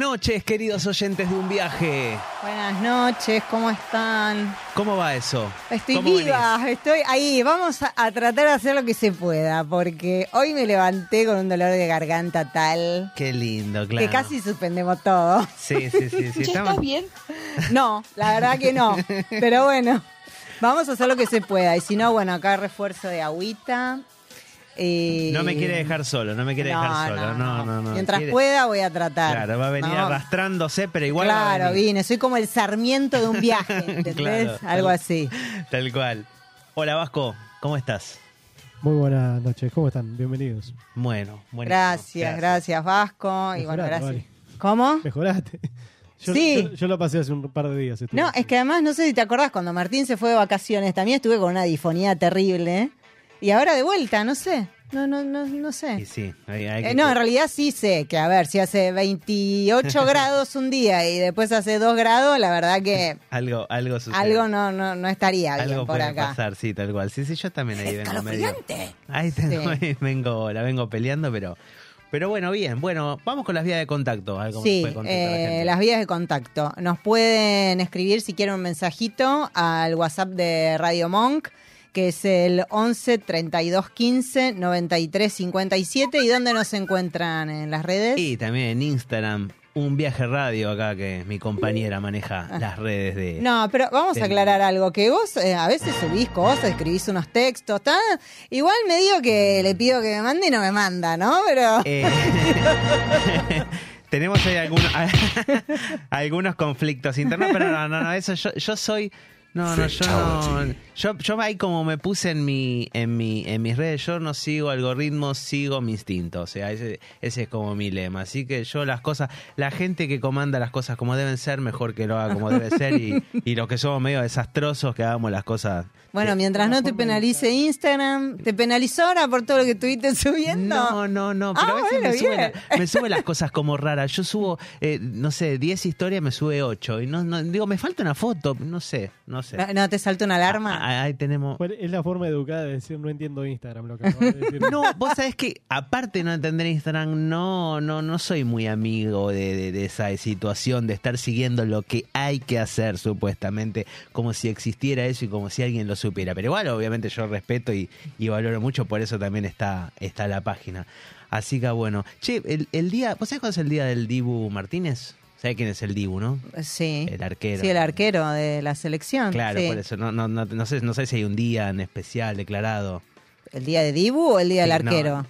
Noches, queridos oyentes de un viaje. Buenas noches, ¿cómo están? ¿Cómo va eso? Estoy ¿Cómo viva, venís? estoy ahí. Vamos a, a tratar de hacer lo que se pueda, porque hoy me levanté con un dolor de garganta tal Qué lindo, claro. que casi suspendemos todo. Sí, sí, sí. sí. estamos- bien? No, la verdad que no. Pero bueno, vamos a hacer lo que se pueda. Y si no, bueno, acá refuerzo de agüita. Eh, No me quiere dejar solo, no me quiere no, dejar solo. No, no, no. Mientras Quiere- pueda voy a tratar. Claro, va a venir No, arrastrándose, pero igual. va a Claro, venir. vine, soy como el sarmiento de un viaje, ¿entendés? Claro, Algo tal- así. Tal cual. Hola Vasco, ¿cómo estás? Muy buenas noches, ¿cómo están? Bienvenidos. Bueno, buenísimo. Gracias, gracias Vasco. Y bueno, Mejorate, gracias. vale. ¿Cómo? Mejoraste. Yo, Sí. yo, yo lo pasé hace un par de días. estuve No, así. es que además, no sé si te acordás, cuando Martín se fue de vacaciones, también estuve con una difonía terrible. Y ahora de vuelta, no sé. No, no, no, no Sí, sé. sí. hay- hay Eh, no, en realidad sí sé que, a ver, si hace 28 grados un día y después hace 2 grados, la verdad que Algo, algo sucede. algo no, no, no estaría bien Algo por puede acá. pasar, sí, tal cual. Sí, sí, yo también ahí vengo medio. Ahí tengo, Sí. vengo, la vengo peleando, pero. Pero bueno, bien. Bueno, vamos con las vías de contacto. Sí, puede contactar la eh, gente. las vías de contacto. Nos pueden escribir si quieren un mensajito al WhatsApp de Radio Monk, que es el 11 32 15 93 57. ¿Y dónde nos encuentran en las redes? Y también en Instagram, un viaje radio acá que mi compañera maneja las redes de. Ah. No, pero vamos a aclarar algo, que vos eh, a veces subís cosas, escribís unos textos, ¿tá? igual me digo que le pido que me mande y no me manda, ¿no? Pero... Eh, tenemos ahí algunos, algunos conflictos internos, pero no, no, no, eso yo, yo soy. No, no, yo no. Yo, yo ahí como me puse en mi, en mi, en mis redes, yo no sigo algoritmos, sigo mi instinto. O sea, ese, ese es como mi lema. Así que yo las cosas, la gente que comanda las cosas como deben ser, mejor que lo haga como debe ser. Y, y los que somos medio desastrosos, que hagamos las cosas. Bueno, mientras no te penalice Instagram, ¿te penalizó ahora por todo lo que estuviste subiendo? No, no, no, pero Ah, a veces bueno, me, sube la- me sube las cosas como raras. Yo subo, eh, no sé, 10 historias, me sube 8. Y no, no, digo, me falta una foto, no sé, no sé. ¿No, no te salta una alarma? Ah, Ahí tenemos. Es la forma educada de decir no entiendo Instagram, lo que de decir. No, vos sabés que aparte de no entender Instagram, no, no, no soy muy amigo de, de- de esa situación de estar siguiendo lo que hay que hacer supuestamente, como si existiera eso y como si alguien lo supiera. Pero igual, obviamente, yo respeto y, y valoro mucho, por eso también está, está la página. Así que bueno, che, el, el día, ¿vos sabés cuándo es el día del Dibu Martínez? ¿Sabés quién es el Dibu, no? Sí. El arquero. Sí, el arquero de la selección. Claro, sí. por eso. No, no, no, no sé, no sé si hay un día en especial declarado. ¿El día de Dibu o el día del no.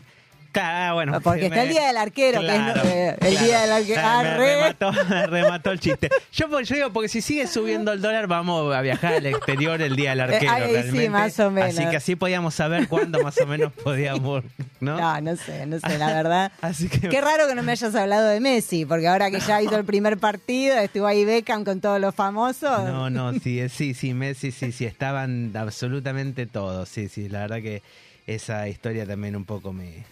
Arquero? Ah, bueno. Porque está el día del arquero, que es, eh, el claro. día del arquero. Ah, Ah, me, remató, me remató el chiste. Yo, por- yo digo, porque si sigue subiendo el dólar, vamos a viajar al exterior el día del arquero. ahí sí, más o menos. Así que así podíamos saber cuándo más o menos podíamos, ¿no? No, no sé, no sé, la verdad. Así que Qué raro que no me hayas hablado de Messi, porque ahora que ya hizo el primer partido, estuvo ahí Beckham con todos los famosos. No, no, sí, eh, sí, sí, Messi, sí, sí, estaban absolutamente todos. Sí, sí, la verdad que esa historia también un poco me.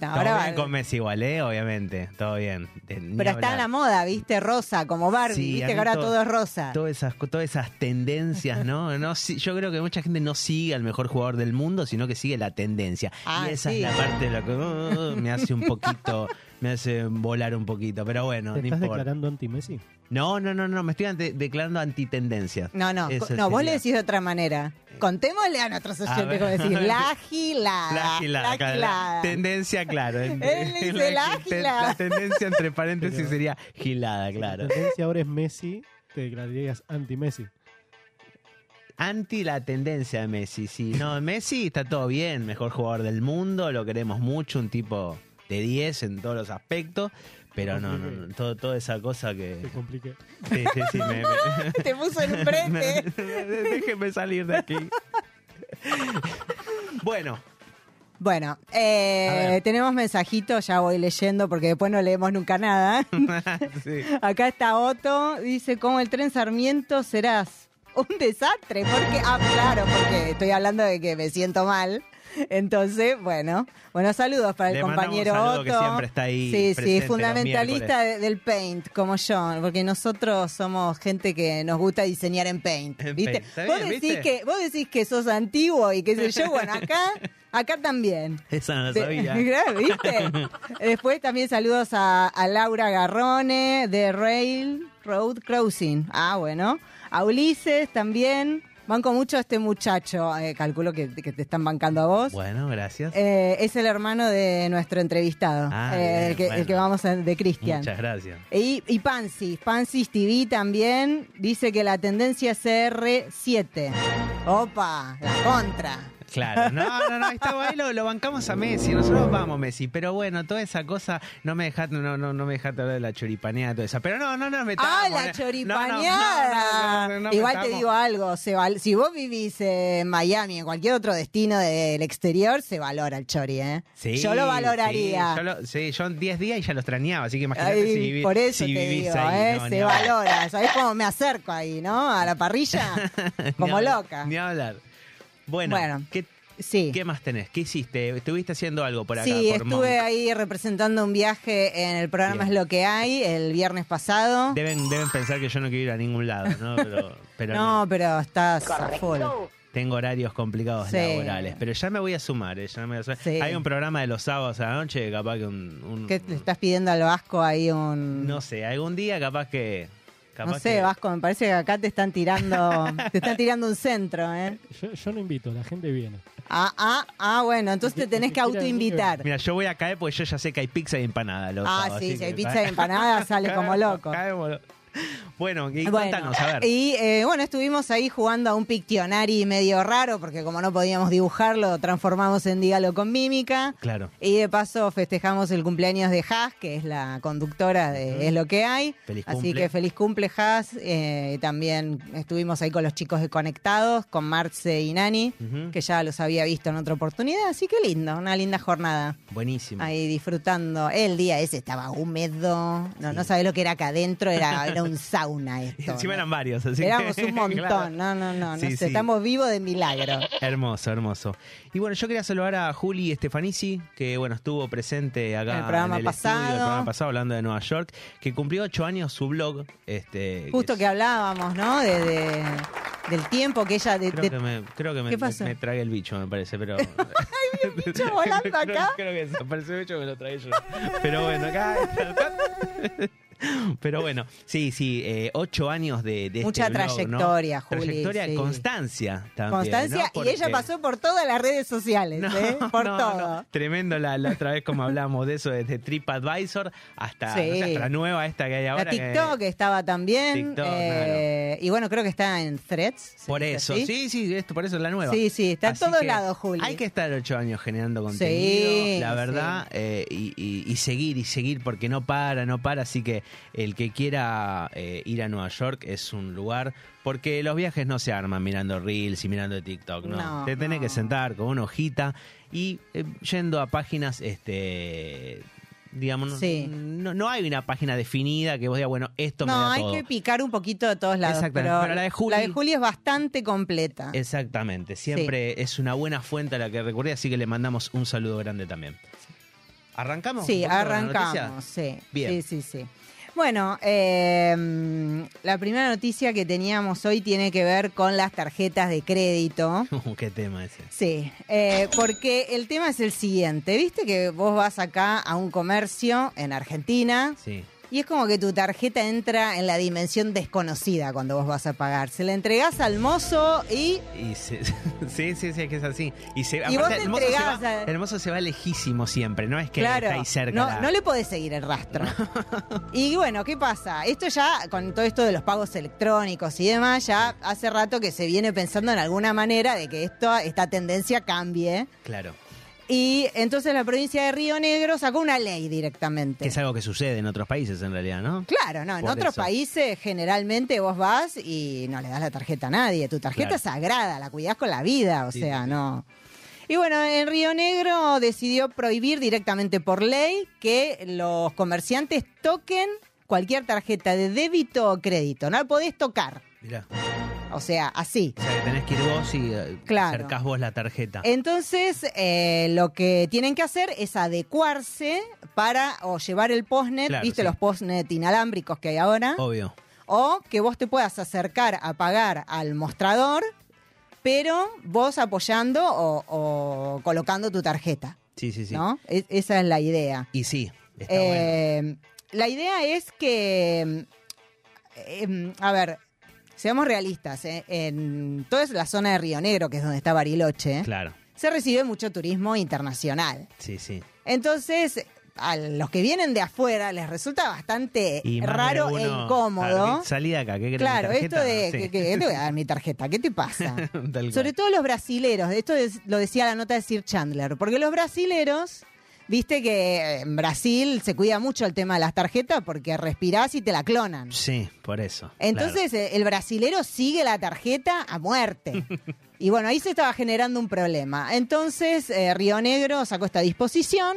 No, Todo ahora- bien con Messi igual, ¿eh? Obviamente, todo bien. Ni pero está en la moda, ¿viste? Rosa, como Barbie, Sí, ¿viste? Que ahora todo- todo es rosa. Todas esas, todas esas tendencias, ¿no? yo creo que mucha gente no sigue al mejor jugador del mundo, sino que sigue la tendencia. Ah, y esa sí. es la parte de lo que uh, me hace un poquito, me hace volar un poquito, pero bueno, ¿Te no estás importa. declarando anti-Messi? No, no, no, no, me estoy ante- declarando antitendencia. No, no, Eso no, vos sería. le decís de otra manera. Contémosle a nuestros oyentes cómo decir. La gilada. La gilada, La claro, la gilada. tendencia, claro. Él dice la gilada. la tendencia entre paréntesis Pero- sería gilada, claro. La tendencia ahora es Messi, te declararías anti-Messi. Anti la tendencia de Messi, sí. No, Messi está todo bien, mejor jugador del mundo, lo queremos mucho, un tipo de 10 en todos los aspectos, pero no, no, no, todo, toda esa cosa Te que... compliqué. Sí, sí, sí, me- me- Te puso en un brete. Déjeme salir de aquí. Bueno, Bueno, eh, tenemos mensajitos, ya voy leyendo porque después no leemos nunca nada. sí. Acá está Otto, dice, ¿cómo el tren Sarmiento serás un desastre? Porque, ah, claro, porque estoy hablando de que me siento mal. Entonces, bueno, bueno, saludos para el Le compañero un Otto. que siempre está ahí Sí, sí, fundamentalista de- del paint, como yo, porque nosotros somos gente que nos gusta diseñar en paint, En ¿viste? Paint, vos bien, decís ¿viste? que vos decís que sos antiguo y qué sé yo, bueno, acá acá también. Esa no la sabía. ¿viste? Después también saludos a, a Laura Garrone de Rail Road Crossing. Ah, bueno. A Ulises también. Banco mucho a este muchacho. eh, calculo que, que te están bancando a vos. Bueno, gracias. Eh, es el hermano de nuestro entrevistado. Ah, eh, bien, el, que, bueno. el que vamos a, de Cristian. Muchas gracias. Y, y Pansis, Pansis TV también dice que la tendencia es CR7. Opa, la contra. Claro, no, no, no, está ahí lo, lo bancamos a Messi, nosotros vamos Messi, pero bueno, toda esa cosa, no me dejaste, no, no, no me dejaste hablar de la choripaneada, toda esa, pero no, no, no, metamos. Ah, eh. la choripaneada. no, no, Igual te digo algo, se val- si vos vivís en Miami, en cualquier otro destino del exterior, se valora el chori, ¿eh? Sí, yo lo valoraría. Sí, yo, lo- sí, yo en 10 días y ya lo extrañaba, así que imagínate Ay, si, vivi- por eso si te vivís digo, ahí. ¿eh? se valora. ¿Sabés cómo me acerco ahí, no? A la parrilla. Como loca. Ni hablar. Bueno, Bueno, ¿qué, Sí. qué más tenés? ¿Qué hiciste? ¿Estuviste haciendo algo por acá? Sí, por estuve Monk? ahí representando un viaje en el programa Bien. Es lo que hay el viernes pasado. Deben, deben pensar que yo no quiero ir a ningún lado, ¿no? Pero, pero no, pero estás a full. Tengo horarios complicados Sí. laborales, pero ya me voy a sumar, eh, ya me voy a sumar. Sí. Hay un programa de los sábados a la noche, capaz que un... un- ¿Qué le estás pidiendo al Vasco ahí un...? No sé, algún día capaz que... Capaz No sé, que- Vasco, me parece que acá te están tirando, te están tirando un centro, ¿eh? Yo, yo no invito, la gente viene. Ah, ah, ah, bueno, entonces te tenés que autoinvitar. Mira, yo voy a caer porque yo ya sé que hay pizza y empanada. los Ah, sí, si hay pizza y empanada, sale como loco. Caemos. Bueno, y Bueno, contanos, a ver. Y eh, bueno, estuvimos ahí jugando a un Pictionary medio raro, porque como no podíamos dibujarlo, lo transformamos en Dígalo con Mímica. Claro. Y de paso festejamos el cumpleaños de Haas, que es la conductora de Es lo que hay. Feliz Así cumple. que feliz cumple, Haas. Eh, también estuvimos ahí con los chicos de Conectados, con Marce y Nani, que ya los había visto en otra oportunidad. Así que lindo, una linda jornada. Buenísimo. Ahí disfrutando. El día ese estaba húmedo. No, no sabés lo que era acá adentro. Era, era un sauna Y esto. encima ¿no? eran varios, así que- Éramos un montón. Claro. No, no, no. no Sí, sé, sí. Estamos vivos de milagro. Hermoso, hermoso. Y bueno, yo quería saludar a Juli Stefanici, que bueno, estuvo presente acá El programa en el pasado. estudio, el programa pasado, hablando de Nueva York, que cumplió ocho años su blog. Este, Justo es- que hablábamos, ¿no? De, de- del tiempo que ella... De, Creo de- que me, creo que tragué el bicho, me parece, pero... bicho volando Creo- acá. Creo, que desapareció el bicho, me lo traí yo. Pero bueno, acá... Pero bueno, sí, sí, eh, ocho años de, de Mucha este blog, ¿no? trayectoria, Juli, Trayectoria, sí. constancia también. Constancia, ¿no? y ella pasó por todas las redes sociales, No, ¿eh? Por no, todo. no. Tremendo la, la otra vez como hablamos de eso, desde TripAdvisor hasta, Sí. no sé, hasta la nueva esta que hay ahora. La que- TikTok estaba también. TikTok, eh, Y bueno, creo que está en Threads. ¿se Por eso, así? sí, sí, esto, por eso es la nueva. Sí, sí, está en todos que lados, Juli. Hay que estar ocho años generando contenido, Sí, la verdad, eh, y, y- y seguir y seguir porque no para, no para. Así que el que quiera eh, ir a Nueva York es un lugar, porque los viajes no se arman mirando Reels y mirando TikTok, ¿no? No, Te tenés no. que sentar con una hojita y eh, yendo a páginas, este digamos, no- Sí. no, no hay una página definida que vos digas, bueno, esto me No, da hay todo. que picar un poquito de todos lados. Exactamente, Pero, pero la de Juli- es bastante completa. Exactamente, siempre es una buena fuente a la que recurrir, así que le mandamos un saludo grande también. ¿Arrancamos? Sí, arrancamos, sí. Bien. Sí, sí, sí. Bueno, eh, la primera noticia que teníamos hoy tiene que ver con las tarjetas de crédito. ¿Qué tema ese? Sí, eh, porque el tema es el siguiente. Viste que vos vas acá a un comercio en Argentina Sí. Y es como que tu tarjeta entra en la dimensión desconocida cuando vos vas a pagar. Se la entregás al mozo y Y se- sí, sí, sí, es que es así. Y, se, Y vos te el, mozo se va, a- el mozo se va lejísimo siempre, no es que claro, está ahí cerca. no, la- no le podés seguir el rastro. y bueno, ¿qué pasa? Esto ya, con todo esto de los pagos electrónicos y demás, ya hace rato que se viene pensando en alguna manera de que esto, esta tendencia cambie. Claro. Y entonces la provincia de Río Negro sacó una ley directamente. Que es algo que sucede en otros países en realidad, ¿no? Claro, no, en Por otros eso. países generalmente vos vas y no le das la tarjeta a nadie. Tu tarjeta Claro. es sagrada, la cuidás con la vida, o Sí, sea, sí, no. Y bueno, en Río Negro decidió prohibir directamente por ley que los comerciantes toquen cualquier tarjeta de débito o crédito. No la podés tocar. Mirá. O sea, así. O sea, que tenés que ir vos y eh, Claro. acercás vos la tarjeta. Entonces, eh, lo que tienen que hacer es adecuarse para o llevar el postnet, Claro, viste sí. los postnet inalámbricos que hay ahora, Obvio. o que vos te puedas acercar a pagar al mostrador, pero vos apoyando o, o colocando tu tarjeta, Sí, sí, sí. ¿no? Es- esa es la idea. Y sí, está bueno. Eh, La idea es que, eh, a ver, seamos realistas, ¿eh? en toda la zona de Río Negro, que es donde está Bariloche, Claro. se recibe mucho turismo internacional. Sí, sí. Entonces, a los que vienen de afuera les resulta bastante Y raro uno, e incómodo. salí de acá, ¿qué mi Claro, esto de Sí. que, que- ¿qué te voy a dar mi tarjeta, ¿qué te pasa? Sobre todo los brasileros, esto es- lo decía la nota de Sir Chandler, porque los brasileros, viste que en Brasil se cuida mucho el tema de las tarjetas porque respirás y te la clonan. Sí, por eso. Entonces eh, el brasilero sigue la tarjeta a muerte. Y bueno, ahí se estaba generando un problema. Entonces eh, Río Negro sacó esta disposición.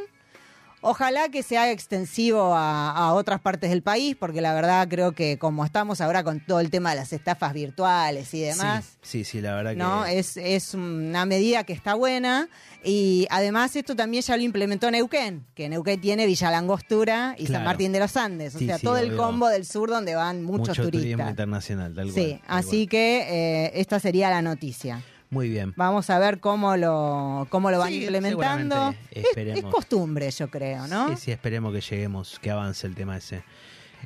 Ojalá que se haga extensivo a, a otras partes del país, porque la verdad creo que como estamos ahora con todo el tema de las estafas virtuales y demás, Sí, sí, sí, la verdad ¿no? que... Es, es una medida que está buena y además esto también ya lo implementó Neuquén, que Neuquén tiene Villa Langostura y San. Martín de los Andes, o Sí, sea, sí, todo el combo del sur donde van muchos mucho turismo turistas. internacional, tal cual. Sí, tal así que eh, esta sería la noticia. Muy bien. Vamos a ver cómo lo, cómo lo van Sí, implementando. Es, costumbre, yo creo, ¿no? Sí, sí, esperemos que lleguemos, que avance el tema ese.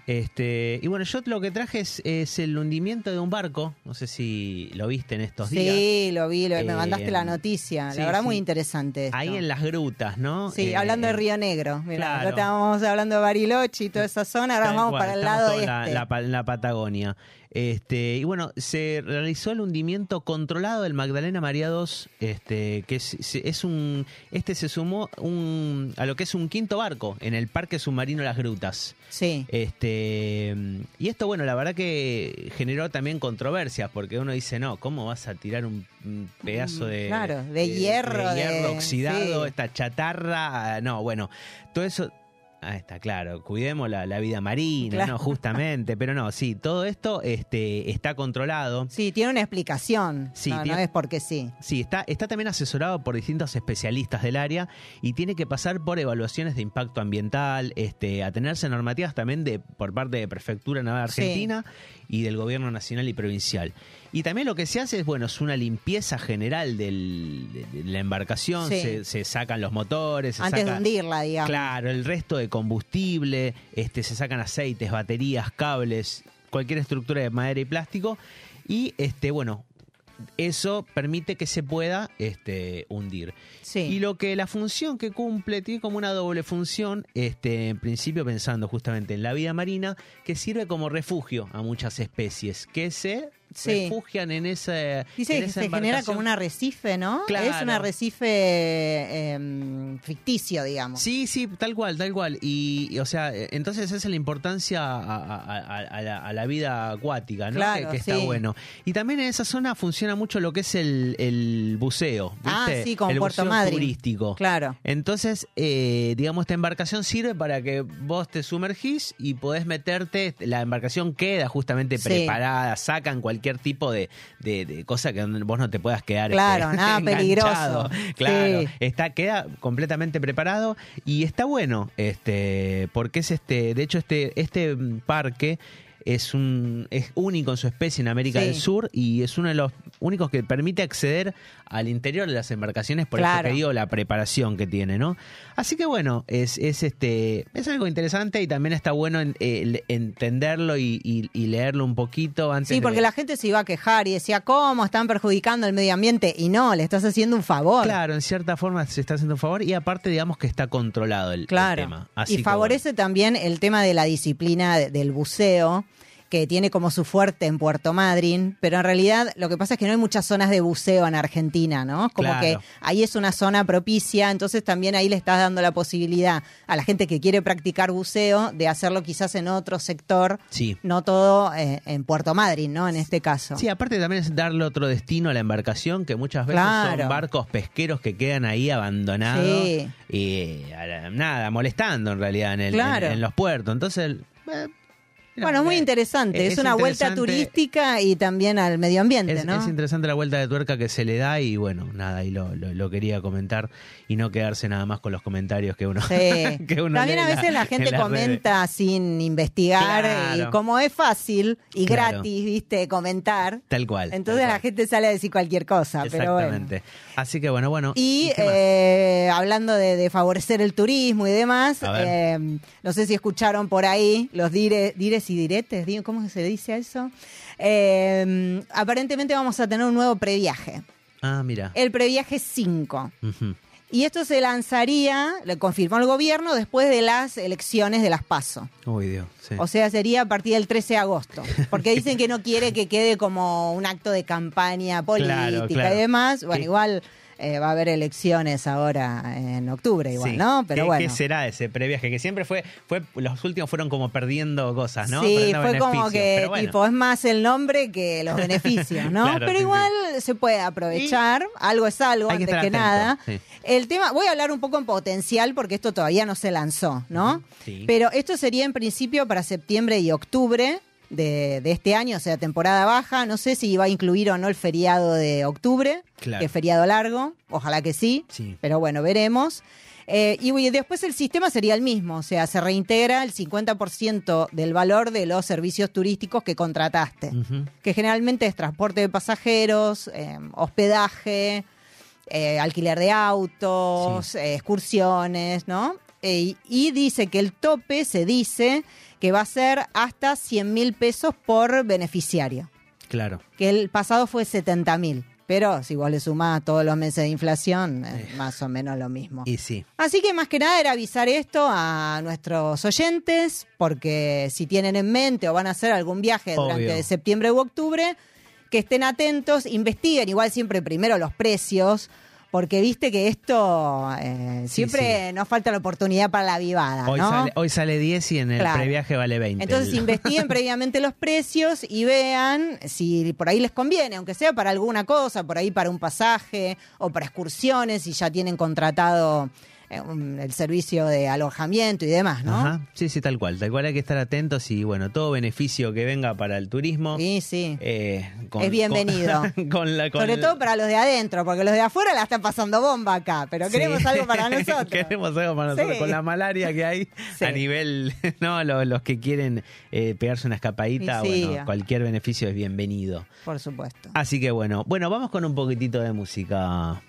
Este, y bueno, yo lo que traje es, es el hundimiento de un barco. No sé si lo viste en estos días. Sí, lo vi, lo- me Eh, mandaste la noticia. sí, la verdad, sí. muy interesante. esto. Ahí en las grutas, ¿no? Sí, Eh, hablando de Río Negro. Mirá, claro. estábamos hablando de Bariloche y toda esa zona, ahora vamos cual, para el lado este. la, la la Patagonia. Este, y bueno, se realizó el hundimiento controlado del Magdalena María II, este, que es, es un, este se sumó un, a lo que es un quinto barco en el Parque Submarino Las Grutas. Sí, Este, y esto, bueno, la verdad que generó también controversias, porque uno dice, no, ¿cómo vas a tirar un, pedazo de, Mm, Claro, de hierro, de hierro oxidado, sí. esta chatarra? Ah, No, bueno, todo eso. Ah, está claro, cuidemos la, la vida marina, Claro. ¿no? Justamente, pero no, sí, todo esto este, está controlado. sí, tiene una explicación. Sí, no, no tiene- es porque sí. Sí, está, está también asesorado por distintos especialistas del área y tiene que pasar por evaluaciones de impacto ambiental, este, atenerse a normativas también de, por parte de Prefectura Naval Sí. Argentina y del Gobierno Nacional y Provincial. Y también lo que se hace es, bueno, es una limpieza general del- de, la embarcación, Sí. se, se sacan los motores, se Antes de hundirla, digamos. Claro, el resto de combustible, este, se sacan aceites, baterías, cables, cualquier estructura de madera y plástico. Y este, bueno, eso permite que se pueda este, hundir. Sí. Y lo que la función que cumple tiene como una doble función, este, en principio pensando justamente en la vida marina, que sirve como refugio a muchas especies que se Sí. refugian en esa Dice en que esa se genera como un arrecife, ¿no? Claro. Es un arrecife em, ficticio, digamos. Sí, sí, tal cual, tal cual. Y, y, o sea, entonces esa es la importancia a, a- a- a la, a la vida acuática, ¿no? Claro, que, que está sí. bueno. Y también en esa zona funciona mucho lo que es el, el buceo, Ah, ¿viste? sí, como el Puerto buceo turístico. Claro. Entonces, eh, digamos, esta embarcación sirve para que vos te sumergís y podés meterte, la embarcación queda justamente Sí. preparada, sacan cualquier cualquier tipo de, de, de cosa que vos no te puedas quedar Claro, este, nada enganchado. peligroso. Claro, Sí. está queda completamente preparado y está bueno, este, porque es este, de hecho este este parque es un es único en su especie en América Sí. del Sur y es uno de los únicos que permite acceder al interior de las embarcaciones por Claro. eso que digo la preparación que tiene, ¿no? Así que bueno, es, es este es algo interesante y también está bueno en- eh, entenderlo y, y- y leerlo un poquito antes Sí, de- porque la gente se iba a quejar y decía, ¿cómo están perjudicando el medio ambiente? Y no, le estás haciendo un favor. Claro, en cierta forma se está haciendo un favor y aparte digamos que está controlado el, tema. Así y favorece también el tema de la disciplina de- del buceo, que tiene como su fuerte en Puerto Madryn, pero en realidad lo que pasa es que no hay muchas zonas de buceo en Argentina, ¿no? Como Claro. que ahí es una zona propicia, entonces también ahí le estás dando la posibilidad a la gente que quiere practicar buceo de hacerlo quizás en otro sector, Sí. no todo eh, en Puerto Madryn, ¿no? En este caso. Sí, aparte también es darle otro destino a la embarcación, que muchas veces Claro. son barcos pesqueros que quedan ahí abandonados Sí. y la- nada, molestando en realidad en, el- Claro. en, en los puertos. Entonces, eh, Bueno, es muy interesante. Es, es una vuelta turística y también al medio ambiente, Es, ¿no? es interesante la vuelta de tuerca que se le da y bueno, nada, ahí lo, lo- lo quería comentar y no quedarse nada más con los comentarios que uno, Sí. que uno También a veces la, en gente comenta sin investigar Claro. y como es fácil y Claro. gratis, viste, comentar. Tal cual. Entonces tal la gente sale a decir cualquier cosa, pero bueno. Así que bueno, bueno. Y eh, hablando de, de favorecer el turismo y demás, eh, no sé si escucharon por ahí los dire- dires y diretes, di- ¿cómo se dice a eso? Eh, aparentemente vamos a tener un nuevo previaje, Ah, mira. el previaje 5. Ujú. Y esto se lanzaría, lo confirmó el gobierno, después de las elecciones de las PASO. Uy, Dios. sí. O sea, sería a partir del 13 de agosto. Porque dicen que no quiere que quede como un acto de campaña política Claro, claro. y demás. Bueno, igual eh, va a haber elecciones ahora en octubre, igual, Sí. ¿no? Pero ¿Qué, bueno. ¿Qué será ese previaje? Que siempre fue, fue, los últimos fueron como perdiendo cosas, ¿no? Sí, Perdiendo fue como que bueno. tipo es más el nombre que los beneficios, ¿no? Claro, Pero sí, igual se puede aprovechar, algo es algo Hay que antes que atento, nada. El tema, voy a hablar un poco en potencial porque esto todavía no se lanzó, ¿no? Sí. Pero esto sería en principio para septiembre y octubre de, de este año, o sea, temporada baja. No sé si va a incluir o no el feriado de octubre, Claro. que es feriado largo. Ojalá que sí. Sí. Pero bueno, veremos. Eh, y después el sistema sería el mismo, o sea, se reintegra el 50% del valor de los servicios turísticos que contrataste, que generalmente es transporte de pasajeros, eh, hospedaje, eh, alquiler de autos, excursiones, ¿no? Eh, y dice que el tope se dice que va a ser hasta 100 mil pesos por beneficiario, Claro. que el pasado fue 70 mil. Pero si vos le sumás todos los meses de inflación, eh, más o menos lo mismo. Y sí. Así que más que nada era avisar esto a nuestros oyentes, porque si tienen en mente o van a hacer algún viaje durante septiembre u octubre, que estén atentos, investiguen igual siempre primero los precios, porque viste que esto eh, Sí, siempre nos falta la oportunidad para la vivada, Hoy, ¿no? sale, hoy sale 10 y en el Claro. previaje vale 20. Entonces El- investiguen previamente los precios y vean si por ahí les conviene, aunque sea para alguna cosa, por ahí para un pasaje o para excursiones, si ya tienen contratado el servicio de alojamiento y demás, ¿no? Ajá. Sí, sí, tal cual. Tal cual hay que estar atentos y bueno, todo beneficio que venga para el turismo. Sí, sí. eh, con- Es bienvenido. Con, con la, con Sobre la- todo para los de adentro, porque los de afuera la están pasando bomba acá, pero queremos Sí. algo para nosotros. Queremos algo para nosotros. Sí. Con la malaria que hay Sí. a nivel, no, los, los que quieren eh, pegarse una escapadita, bueno, cualquier beneficio es bienvenido. Por supuesto. Así que bueno, bueno, vamos con un poquitito de música.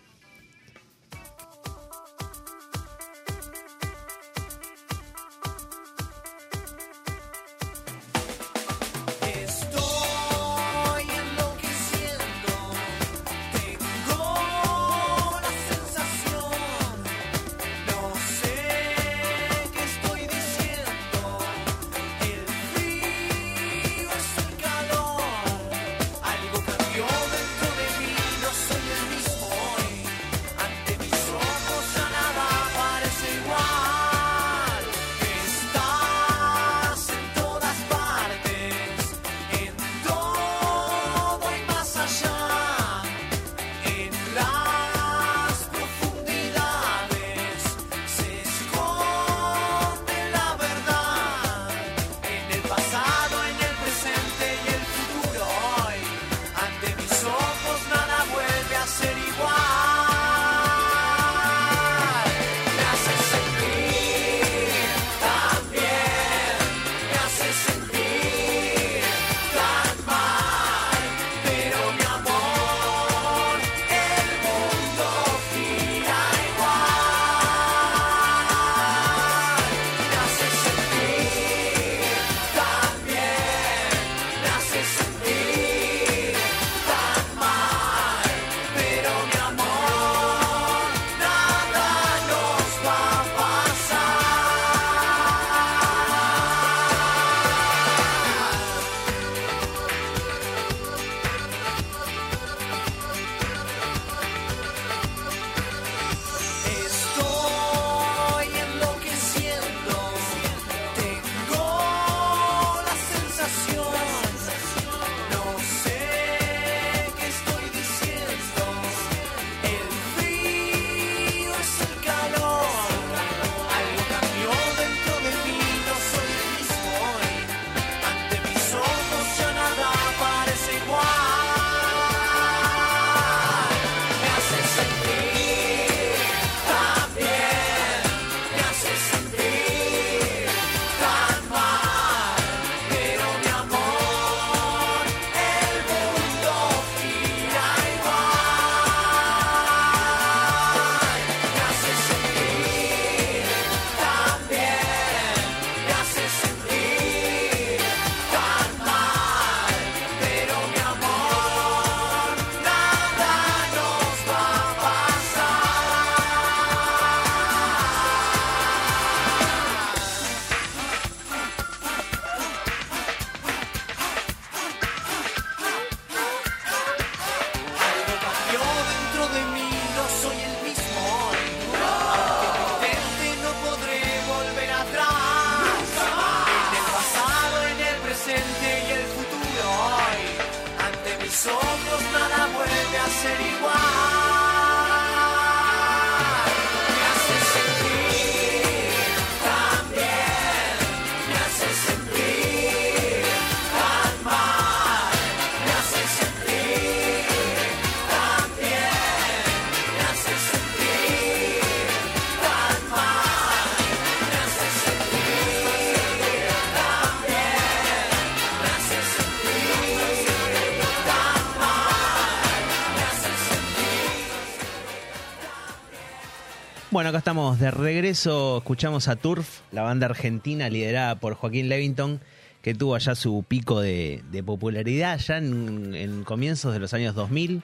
Bueno, acá estamos de regreso. Escuchamos a Turf, la banda argentina liderada por Joaquín Levington, que tuvo allá su pico de, de popularidad ya en, en comienzos de los años 2000.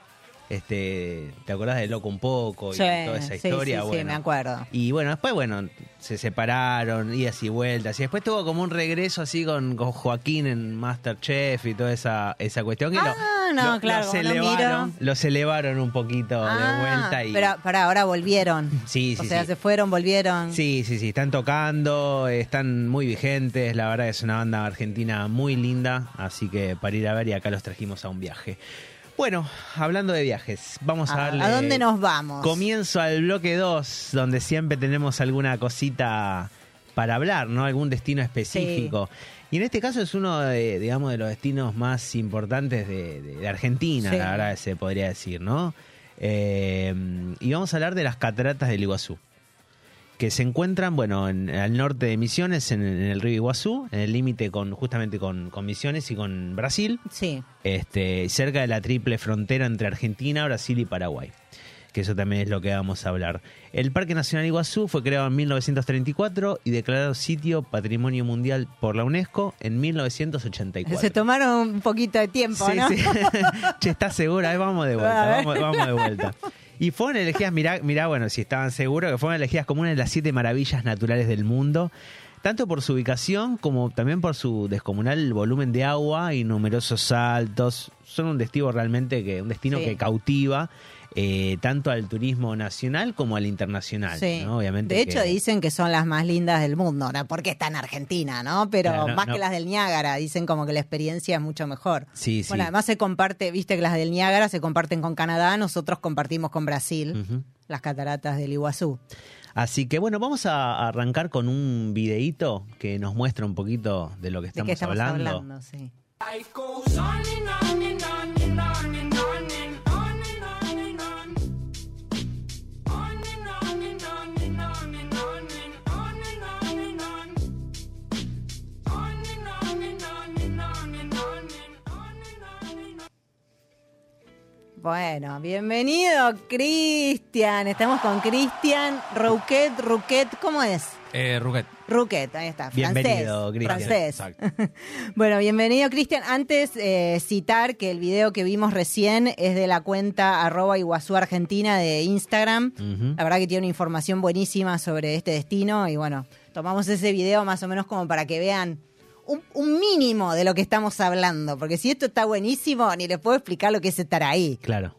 Este, ¿Te acordás de Loco un poco y Sí, toda esa historia? sí, sí, bueno, me acuerdo. Y bueno, después, bueno, se separaron, idas y vueltas. Y después tuvo como un regreso así con, con Joaquín en Masterchef y toda esa, esa cuestión. Que Ah, no, lo- claro, Los como elevaron, miro. los elevaron un poquito de Ah, vuelta. Y, Pero para ahora volvieron. Sí, O sea, sí. se fueron, volvieron. Sí, sí, sí, están tocando, están muy vigentes, la verdad es una banda argentina muy linda, así que para ir a ver y acá los trajimos a un viaje. Bueno, hablando de viajes, vamos a ¿A, darle Ah, ¿a dónde nos vamos? comienzo al bloque 2, donde siempre tenemos alguna cosita para hablar, ¿no? Algún destino específico. Y en este caso es uno de, digamos, de los destinos más importantes de, de- de Argentina, Sí. la verdad se podría decir, ¿no? Eh, y vamos a hablar de las cataratas del Iguazú que se encuentran, bueno, en- al norte de Misiones, en, en el río Iguazú, en el límite con justamente con, con Misiones y con Brasil, Sí. este, cerca de la triple frontera entre Argentina, Brasil y Paraguay. Que eso también es lo que vamos a hablar. El Parque Nacional Iguazú fue creado en 1934 y declarado sitio Patrimonio Mundial por la UNESCO en 1984. Se tomaron un poquito de tiempo, Sí, ¿no? sí. che, ¿estás segura? Vamos de vuelta, vamos, vamos de vuelta. Y fueron elegidas, mirá, mirá, bueno, si estaban seguros, que fueron elegidas como una de las siete maravillas naturales del mundo, tanto por su ubicación como también por su descomunal volumen de agua y numerosos saltos. Son un destino realmente que, un destino Sí. que cautiva eh, tanto al turismo nacional como al internacional. Sí. ¿no? Obviamente de hecho, que- dicen que son las más lindas del mundo, ¿no? porque está en Argentina, ¿no? Pero Claro, no, más no. que las del Niágara, dicen como que la experiencia es mucho mejor. Sí, sí. Bueno, además se comparte, viste que las del Niágara se comparten con Canadá, nosotros compartimos con Brasil las cataratas del Iguazú. Así que bueno, vamos a arrancar con un videíto que nos muestra un poquito de lo que ¿De estamos, qué estamos hablando. hablando? Sí. Bueno, bienvenido Cristian. Estamos con Cristian Rouquet. Rouquet, ¿cómo es? Eh, Ruget. Rouquet, ahí está. Bienvenido, francés, Cristian. Francés. Exacto. bueno, bienvenido Cristian. Antes eh, citar que el video que vimos recién es de la cuenta arroba Iguazú Argentina de Instagram. La verdad que tiene una información buenísima sobre este destino y bueno, tomamos ese video más o menos como para que vean un, un mínimo de lo que estamos hablando, porque si esto está buenísimo, ni les puedo explicar lo que es estar ahí. Claro.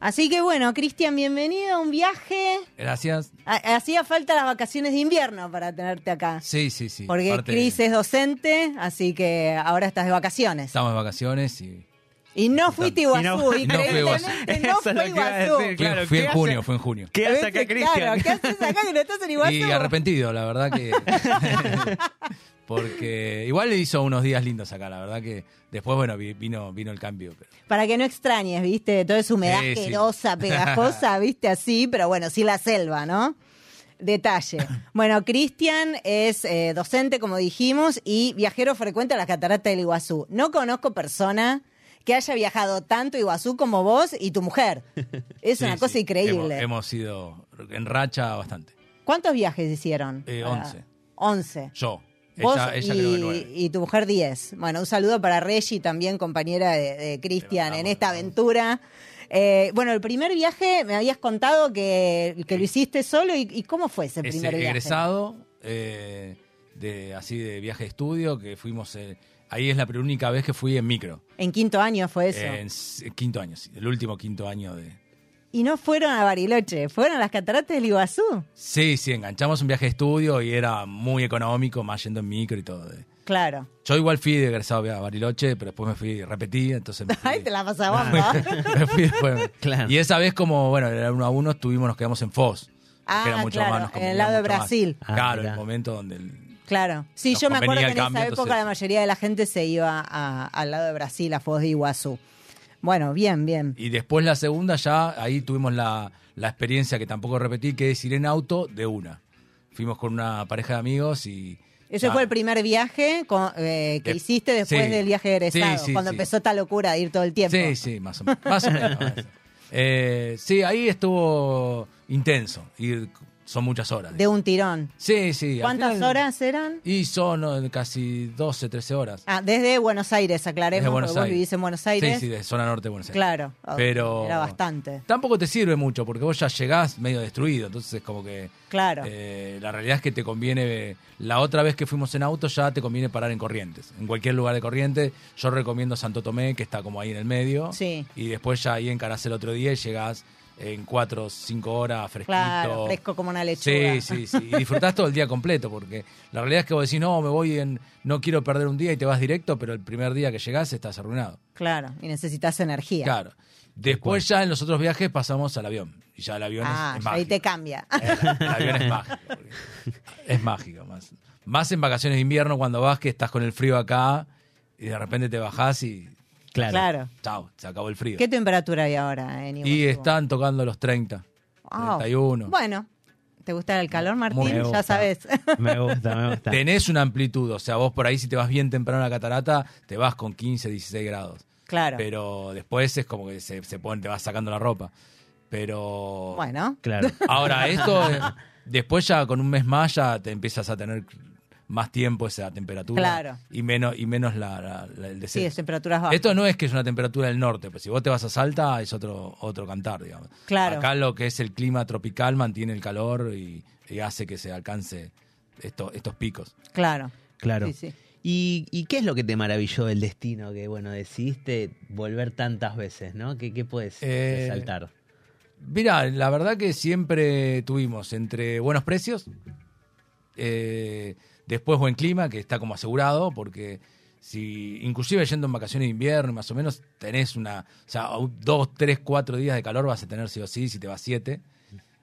Así que bueno, Cristian, bienvenido a un viaje. Gracias. Ha- Hacía falta las vacaciones de invierno para tenerte acá. Sí, sí, sí. Porque Cris es docente, así que ahora estás de vacaciones. Estamos de vacaciones y Y no fuiste no- Iguazú, y no Iguazú. increíblemente no fue Iguazú. decir. fui, Claro, fui ¿qué en hace? junio, fue en junio. ¿Qué hace acá. Cristian? Claro, ¿qué haces acá que no estás en Iguazú? Y arrepentido, la verdad que. Porque igual le hizo unos días lindos acá, la verdad que después, bueno, vi- vino, vino el cambio. pero- Para que no extrañes, ¿viste? Toda esa humedad Sí, sí. asquerosa, pegajosa, ¿viste? Así, pero bueno, sí la selva, ¿no? Detalle. Bueno, Cristian es eh, docente, como dijimos, y viajero frecuente a las cataratas del Iguazú. No conozco persona que haya viajado tanto Iguazú como vos y tu mujer. Es Sí, una cosa sí. increíble. Hemos, hemos ido en racha bastante. ¿Cuántos viajes hicieron? Eh, Para- 11. 11. Yo. Vos Ella, ella y, tu mujer 10. Bueno, un saludo para Reggie, también compañera de, de Cristian en esta aventura. Eh, bueno, el primer viaje me habías contado que, que lo hiciste solo y, y cómo fue ese Ese primer viaje. egresado eh, de así de viaje de estudio que fuimos. eh, ahí es la única vez que fui en micro. En quinto año fue eso. En s- quinto año, sí, el último quinto año de. Y no fueron a Bariloche, fueron a las cataratas del Iguazú. Sí, sí, enganchamos un viaje de estudio y era muy económico, más yendo en micro y todo. Claro. Yo igual fui de egresado a Bariloche, pero después me fui, repetí, entonces me fui. Ay, te la pasabas bomba. Me fui después. Claro. Y esa vez como, bueno, era uno a uno, estuvimos, nos quedamos en Foz. Ah, que era mucho claro, más, nos en el lado de. Brasil. Ah, claro, mirá. el momento donde... el- Claro. Sí, Nos yo me acuerdo que en cambio, esa época entonces- la mayoría de la gente se iba a- al lado de Brasil, a Foz de Iguazú. Bueno, bien, bien. Y después la segunda ya, ahí tuvimos la, la experiencia que tampoco repetí, que es ir en auto de una. Fuimos con una pareja de amigos y... Ese ya- fue el primer viaje con- eh, que De- hiciste después sí. del viaje de egresado, Sí, sí, cuando empezó esta locura de ir todo el tiempo. Sí, sí, más o menos. Más o menos. Eh, sí, ahí estuvo intenso. Ir, son muchas horas. De un tirón. Sí, sí. ¿Cuántas final- horas eran? Y son casi 12, 13 horas. Ah, desde Buenos Aires, aclaremos, Desde Buenos porque vos Aires. vivís en Buenos Aires. Sí, sí, de zona norte de Buenos Aires. Claro, Pero era bastante. Tampoco te sirve mucho porque vos ya llegás medio destruido, entonces como que Claro. eh, la realidad es que te conviene la otra vez que fuimos en auto ya te conviene parar en Corrientes, en cualquier lugar de Corrientes. Yo recomiendo Santo Tomé que está como ahí en el medio Sí. y después ya ahí encarás el otro día y llegás en 4 o 5 horas fresquito. Claro, fresco como una lechuga. Sí, sí, sí. Y disfrutás todo el día completo, porque la realidad es que vos decís, no, me voy en, no quiero perder un día y te vas directo, pero el primer día que llegás estás arruinado. Claro, y necesitas energía. Claro. Después ya en los otros viajes pasamos al avión. Y ya el avión es- Ah, es, ahí mágico. te cambia. El avión es mágico. Es mágico. Más, más en vacaciones de invierno cuando vas que estás con el frío acá y de repente te bajás y Claro. claro. chao, se acabó el frío. ¿Qué temperatura hay ahora en Y Iguazú? están tocando los 30, Ah, 31. Bueno, ¿te gusta el calor, Martín? Ya sabes. Me gusta, me gusta. Tenés una amplitud, o sea, vos por ahí si te vas bien temprano a la catarata, te vas con 15, 16 grados. claro. Pero después es como que se, se pone, te vas sacando la ropa. Pero bueno, Claro. ahora esto, eh, después ya con un mes más ya te empiezas a tener más tiempo esa temperatura. Claro. Y menos, y menos la, la- la- el sí, descenso. es temperaturas bajas. Esto no es que es una temperatura del norte, pues si vos te vas a Salta es otro otro cantar, digamos. Claro. Acá lo que es el clima tropical mantiene el calor y, y hace que se alcance esto- estos picos. Claro. Claro. Sí, sí. ¿Y, y qué es lo que te maravilló del destino que, bueno, decidiste volver tantas veces, ¿no? ¿Qué, qué puedes Eh, resaltar? Mira, la verdad que siempre tuvimos entre buenos precios, eh, después buen clima, que está como asegurado, porque si inclusive yendo en vacaciones de invierno, más o menos, tenés una, o sea, dos, tres, cuatro días de calor vas a tener sí o sí, si te vas siete.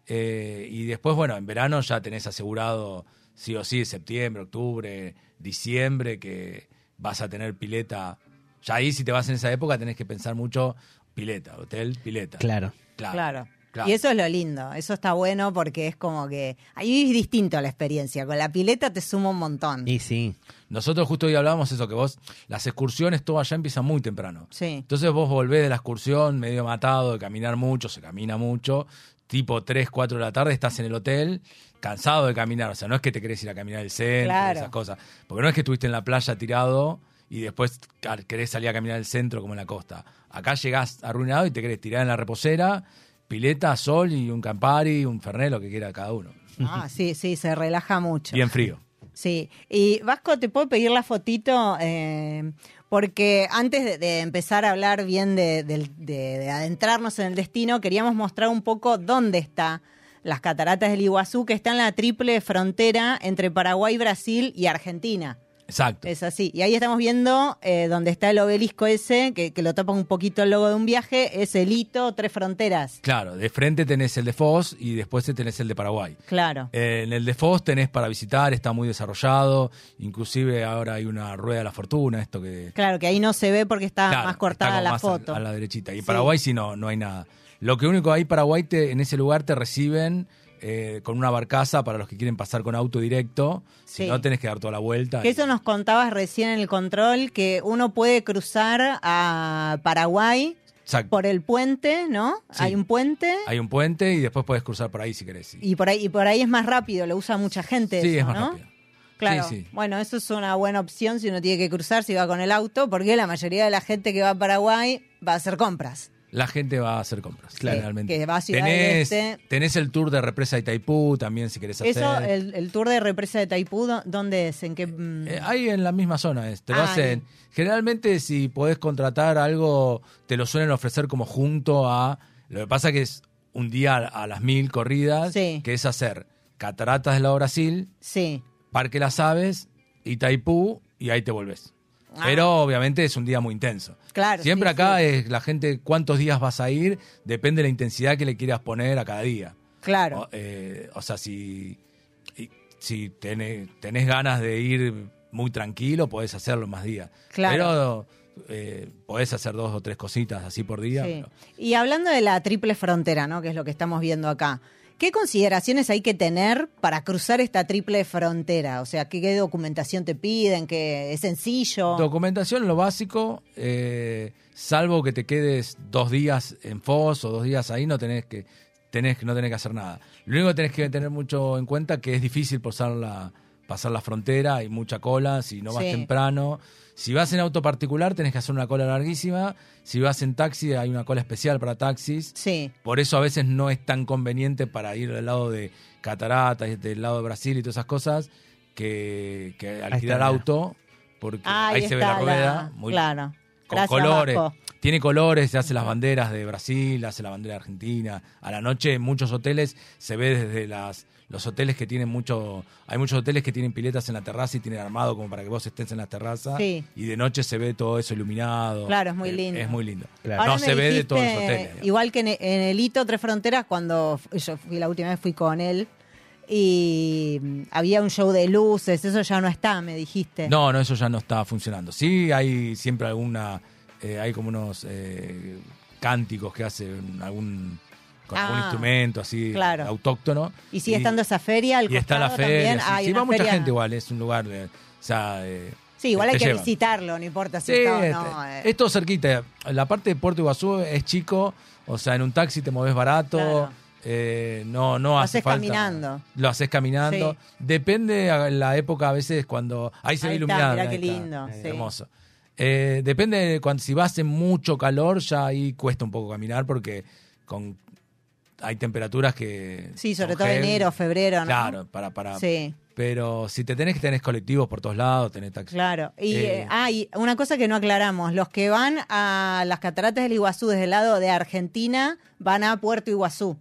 Eh, y después, bueno, en verano ya tenés asegurado sí o sí, septiembre, octubre, diciembre, que vas a tener pileta. Ya ahí, si te vas en esa época, tenés que pensar mucho pileta, hotel, pileta. Claro. Claro. claro. Y eso es lo lindo, eso está bueno porque es como que ahí es distinto la experiencia, con la pileta te suma un montón. Y sí, Nosotros justo hoy hablábamos eso, que vos, las excursiones, todo allá empiezan muy temprano. Sí. Entonces vos volvés de la excursión medio matado, de caminar mucho, se camina mucho, tipo 3, 4 de la tarde, estás en el hotel, cansado de caminar. O sea, no es que te querés ir a caminar el centro, Claro. esas cosas. Porque no es que estuviste en la playa tirado y después querés salir a caminar el centro como en la costa. Acá llegás arruinado y te querés tirar en la reposera, pileta, sol y un campari, un fernet, lo que quiera cada uno. Ah, sí, sí, se relaja mucho. Bien frío. Sí, y Vasco, ¿te puedo pedir la fotito? Eh, porque antes de, de empezar a hablar bien de, de- de adentrarnos en el destino, queríamos mostrar un poco dónde está las cataratas del Iguazú, que está en la triple frontera entre Paraguay, Brasil y Argentina. Exacto. Es así. Y ahí estamos viendo eh, donde está el obelisco ese, que, que lo tapa un poquito el logo de un viaje, es el hito Tres Fronteras. Claro, de frente tenés el de Foz y después tenés el de Paraguay. Claro. Eh, En el de Foz tenés para visitar, está muy desarrollado, inclusive ahora hay una rueda de la fortuna, esto que... Claro, que ahí no se ve porque está Claro, más cortada la más foto. A, la derechita. Y Sí. Paraguay sí no, no hay nada. Lo que único hay Paraguay, te, en ese lugar te reciben eh, con una barcaza para los que quieren pasar con auto directo. Sí. Si no, tenés que dar toda la vuelta. Que y- eso nos contabas recién en el control, que uno puede cruzar a Paraguay Exacto. por el puente, ¿no? Sí. Hay un puente Hay un puente y después podés cruzar por ahí si querés. sí. y por ahí y por ahí es más rápido, lo usa mucha gente. Sí, eso, es más ¿no? rápido. Claro. Sí, sí. Bueno, eso es una buena opción si uno tiene que cruzar, si va con el auto, porque la mayoría de la gente que va a Paraguay va a hacer compras. La gente va a hacer compras, Claro. generalmente. Que va a Ciudad del tenés, Este. tenés el tour de represa de Itaipú también si querés hacer. Eso, el, el tour de represa de Taipú, ¿dó- ¿dónde es? ¿En qué? mm? Eh, ahí en la misma zona es. Te lo Ah, hacen. Generalmente, si podés contratar algo, te lo suelen ofrecer como junto a. Lo que pasa que es un día a las mil corridas, Sí. que es hacer Cataratas del Lago Brasil, sí. Parque Las Aves, Itaipú y ahí te volvés. Ah. Pero obviamente es un día muy intenso. Claro, Siempre sí, acá sí. es la gente, cuántos días vas a ir, depende de la intensidad que le quieras poner a cada día. Claro. O, eh, o sea, si, si tenés, tenés ganas de ir muy tranquilo, podés hacerlo más días. Claro. Pero eh, podés hacer dos o tres cositas así por día. Sí. pero- Y hablando de la triple frontera, ¿no? Que es lo que estamos viendo acá. ¿Qué consideraciones hay que tener para cruzar esta triple frontera? O sea, ¿qué, qué documentación te piden? ¿Que es sencillo? Documentación, lo básico, eh, salvo que te quedes dos días en FOS o dos días ahí, no tenés que, tenés, no tenés que hacer nada. Lo único que tenés que tener mucho en cuenta que es difícil pasar la, pasar la frontera, hay mucha cola, si no vas Sí. temprano. Si vas en auto particular tenés que hacer una cola larguísima, si vas en taxi hay una cola especial para taxis. Sí, Por eso a veces no es tan conveniente para ir del lado de Cataratas, del lado de Brasil y todas esas cosas, que, que alquilar auto, porque Ah, ahí, ahí se ve la rueda. muy- claro. Con Gracias, colores. Tiene colores, se hace las banderas de Brasil, hace la bandera de Argentina. A la noche en muchos hoteles se ve desde las los hoteles que tienen mucho, hay muchos hoteles que tienen piletas en la terraza y tienen armado como para que vos estés en la terraza Sí. y de noche se ve todo eso iluminado. Claro, es muy Eh, lindo. Es muy lindo. Claro. No se ve de todos los hoteles. digamos. Igual que en, en el hito Tres Fronteras, cuando yo fui la última vez fui con él y mm, había un show de luces, eso ya no está, me dijiste. No, no, eso ya no está funcionando. Sí, hay siempre alguna, eh, hay como unos eh, cánticos que hacen algún con algún Ah, instrumento así claro. autóctono. ¿Y sigue estando esa feria al y está la feria. también? sí, Ah, va mucha gente igual, es un lugar, de, o sea, eh, Sí, igual hay que llevan. visitarlo, no importa si Sí, está o este, no. eh. es todo cerquita. La parte de Puerto Iguazú es chico, o sea, en un taxi te moves barato. Claro. eh, no, no Lo hace haces falta. caminando. Lo haces caminando. Sí. Depende la época a veces cuando ahí se Ahí ve iluminado. mirá qué lindo, Eh, sí. Hermoso. Eh, depende de cuando si vas en mucho calor ya ahí cuesta un poco caminar porque con hay temperaturas que Sí, sobre todo enero, febrero, ¿no? Claro, para para Sí, pero si te tenés que tenés colectivos por todos lados, tenés taxi. claro. Y, Eh, eh, ah, una cosa que no aclaramos, los que van a las cataratas del Iguazú desde el lado de Argentina van a Puerto Iguazú.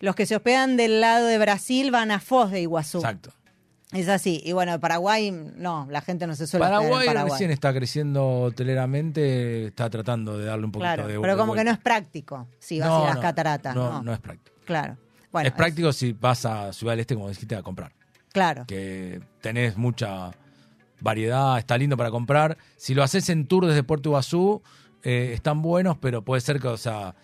Los que se hospedan del lado de Brasil van a Foz de Iguazú. Exacto. Es así. Y bueno, Paraguay, no, la gente no se suele hospedar en Paraguay, Paraguay. recién está creciendo hoteleramente, está tratando de darle un poquito Claro, de pero de como que no es práctico si vas No, a las no, cataratas. No, No, no es práctico. Claro. Bueno, es práctico si vas a Ciudad del Este, como dijiste, a comprar. Claro. Que tenés mucha variedad, está lindo para comprar. Si lo haces en tour desde Puerto Iguazú, eh, están buenos, pero puede ser que, o sea,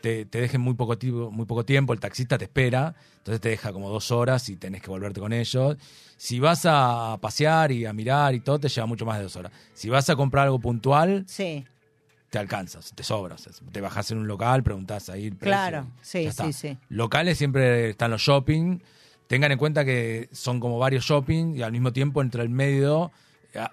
te, te dejen muy poco, tiempo, muy poco tiempo, el taxista te espera, entonces te deja como dos horas y tenés que volverte con ellos. Si vas a pasear y a mirar y todo, te lleva mucho más de dos horas. Si vas a comprar algo puntual, Sí, te alcanzas, te sobras. Te bajás en un local, preguntás ahí el precio Claro, sí, sí, sí. Locales siempre están los shopping. Tengan en cuenta que son como varios shopping y al mismo tiempo entre el medio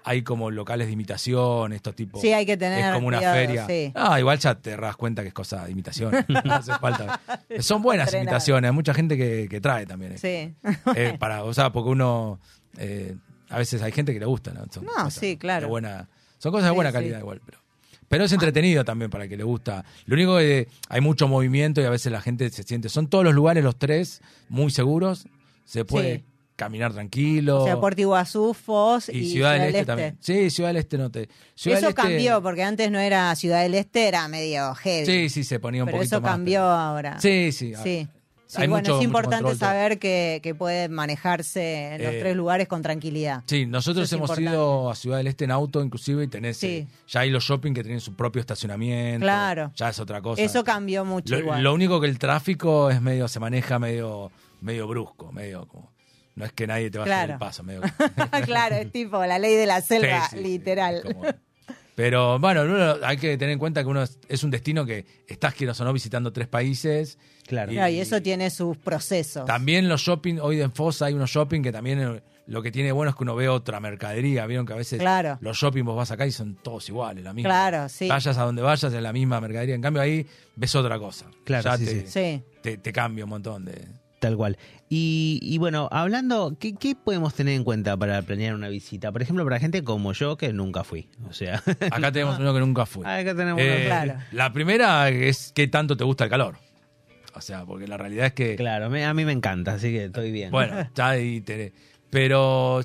hay como locales de imitación, estos tipos. Sí, hay que tener Es como una cuidado, feria. sí. Ah, igual ya te das cuenta que es cosa de imitación. no hace falta. Son buenas imitaciones, hay mucha gente que, que trae también. eh. sí. Eh, para, o sea, porque uno. eh, a veces hay gente que le gusta, ¿no? Son No, cosas sí, claro. de buena, son cosas de buena sí. calidad igual, pero. Pero es entretenido también para el que le gusta. Lo único que hay mucho movimiento y a veces la gente se siente. Son todos los lugares, los tres, muy seguros. Se puede Sí. Caminar tranquilo. O sea, Puerto Iguazú, Foz y, y Ciudad del Este, también. Sí, Ciudad del Este no te. Ciudad eso del Este- cambió, porque antes no era Ciudad del Este, era medio heavy. Sí, sí, se ponía un pero poquito eso más, cambió pero- ahora. Sí, sí. Sí. Sí, bueno, mucho- es importante saber que, que puede manejarse en los Eh, tres lugares con tranquilidad. Sí, nosotros hemos importante. ido a Ciudad del Este en auto, inclusive, y tenés. Sí. eh, ya hay los shopping que tienen su propio estacionamiento. Claro. Ya es otra cosa. Eso cambió mucho Lo, igual. lo único que el tráfico es medio, se maneja medio, medio brusco, medio como. No es que nadie te va a hacer Claro. el paso, medio. claro, es tipo la ley de la selva, Sí, sí, sí, literal. como- Pero bueno, uno- hay que tener en cuenta que uno es, es un destino que estás, quieras o no, visitando tres países. Claro. Claro, y eso tiene sus procesos. También los shopping, hoy en Fosa hay unos shopping que también eh, lo que tiene bueno es que uno ve otra mercadería. Vieron que a veces Claro. los shopping vos vas acá y son todos iguales, la misma. Claro, sí. Vayas a donde vayas es la misma mercadería. En cambio ahí ves otra cosa. Claro, Ya sí, te, sí. Sí. Te, te cambia un montón de... Tal cual. Y, y bueno, hablando, ¿qué, ¿qué podemos tener en cuenta para planear una visita? Por ejemplo, para gente como yo que nunca fui. O sea, Acá tenemos uno que nunca fue. acá tenemos Eh, uno. claro. La primera es qué tanto te gusta el calor. O sea, porque la realidad es que... Claro, me- a mí me encanta, así que estoy bien. Bueno, ya ahí te- Pero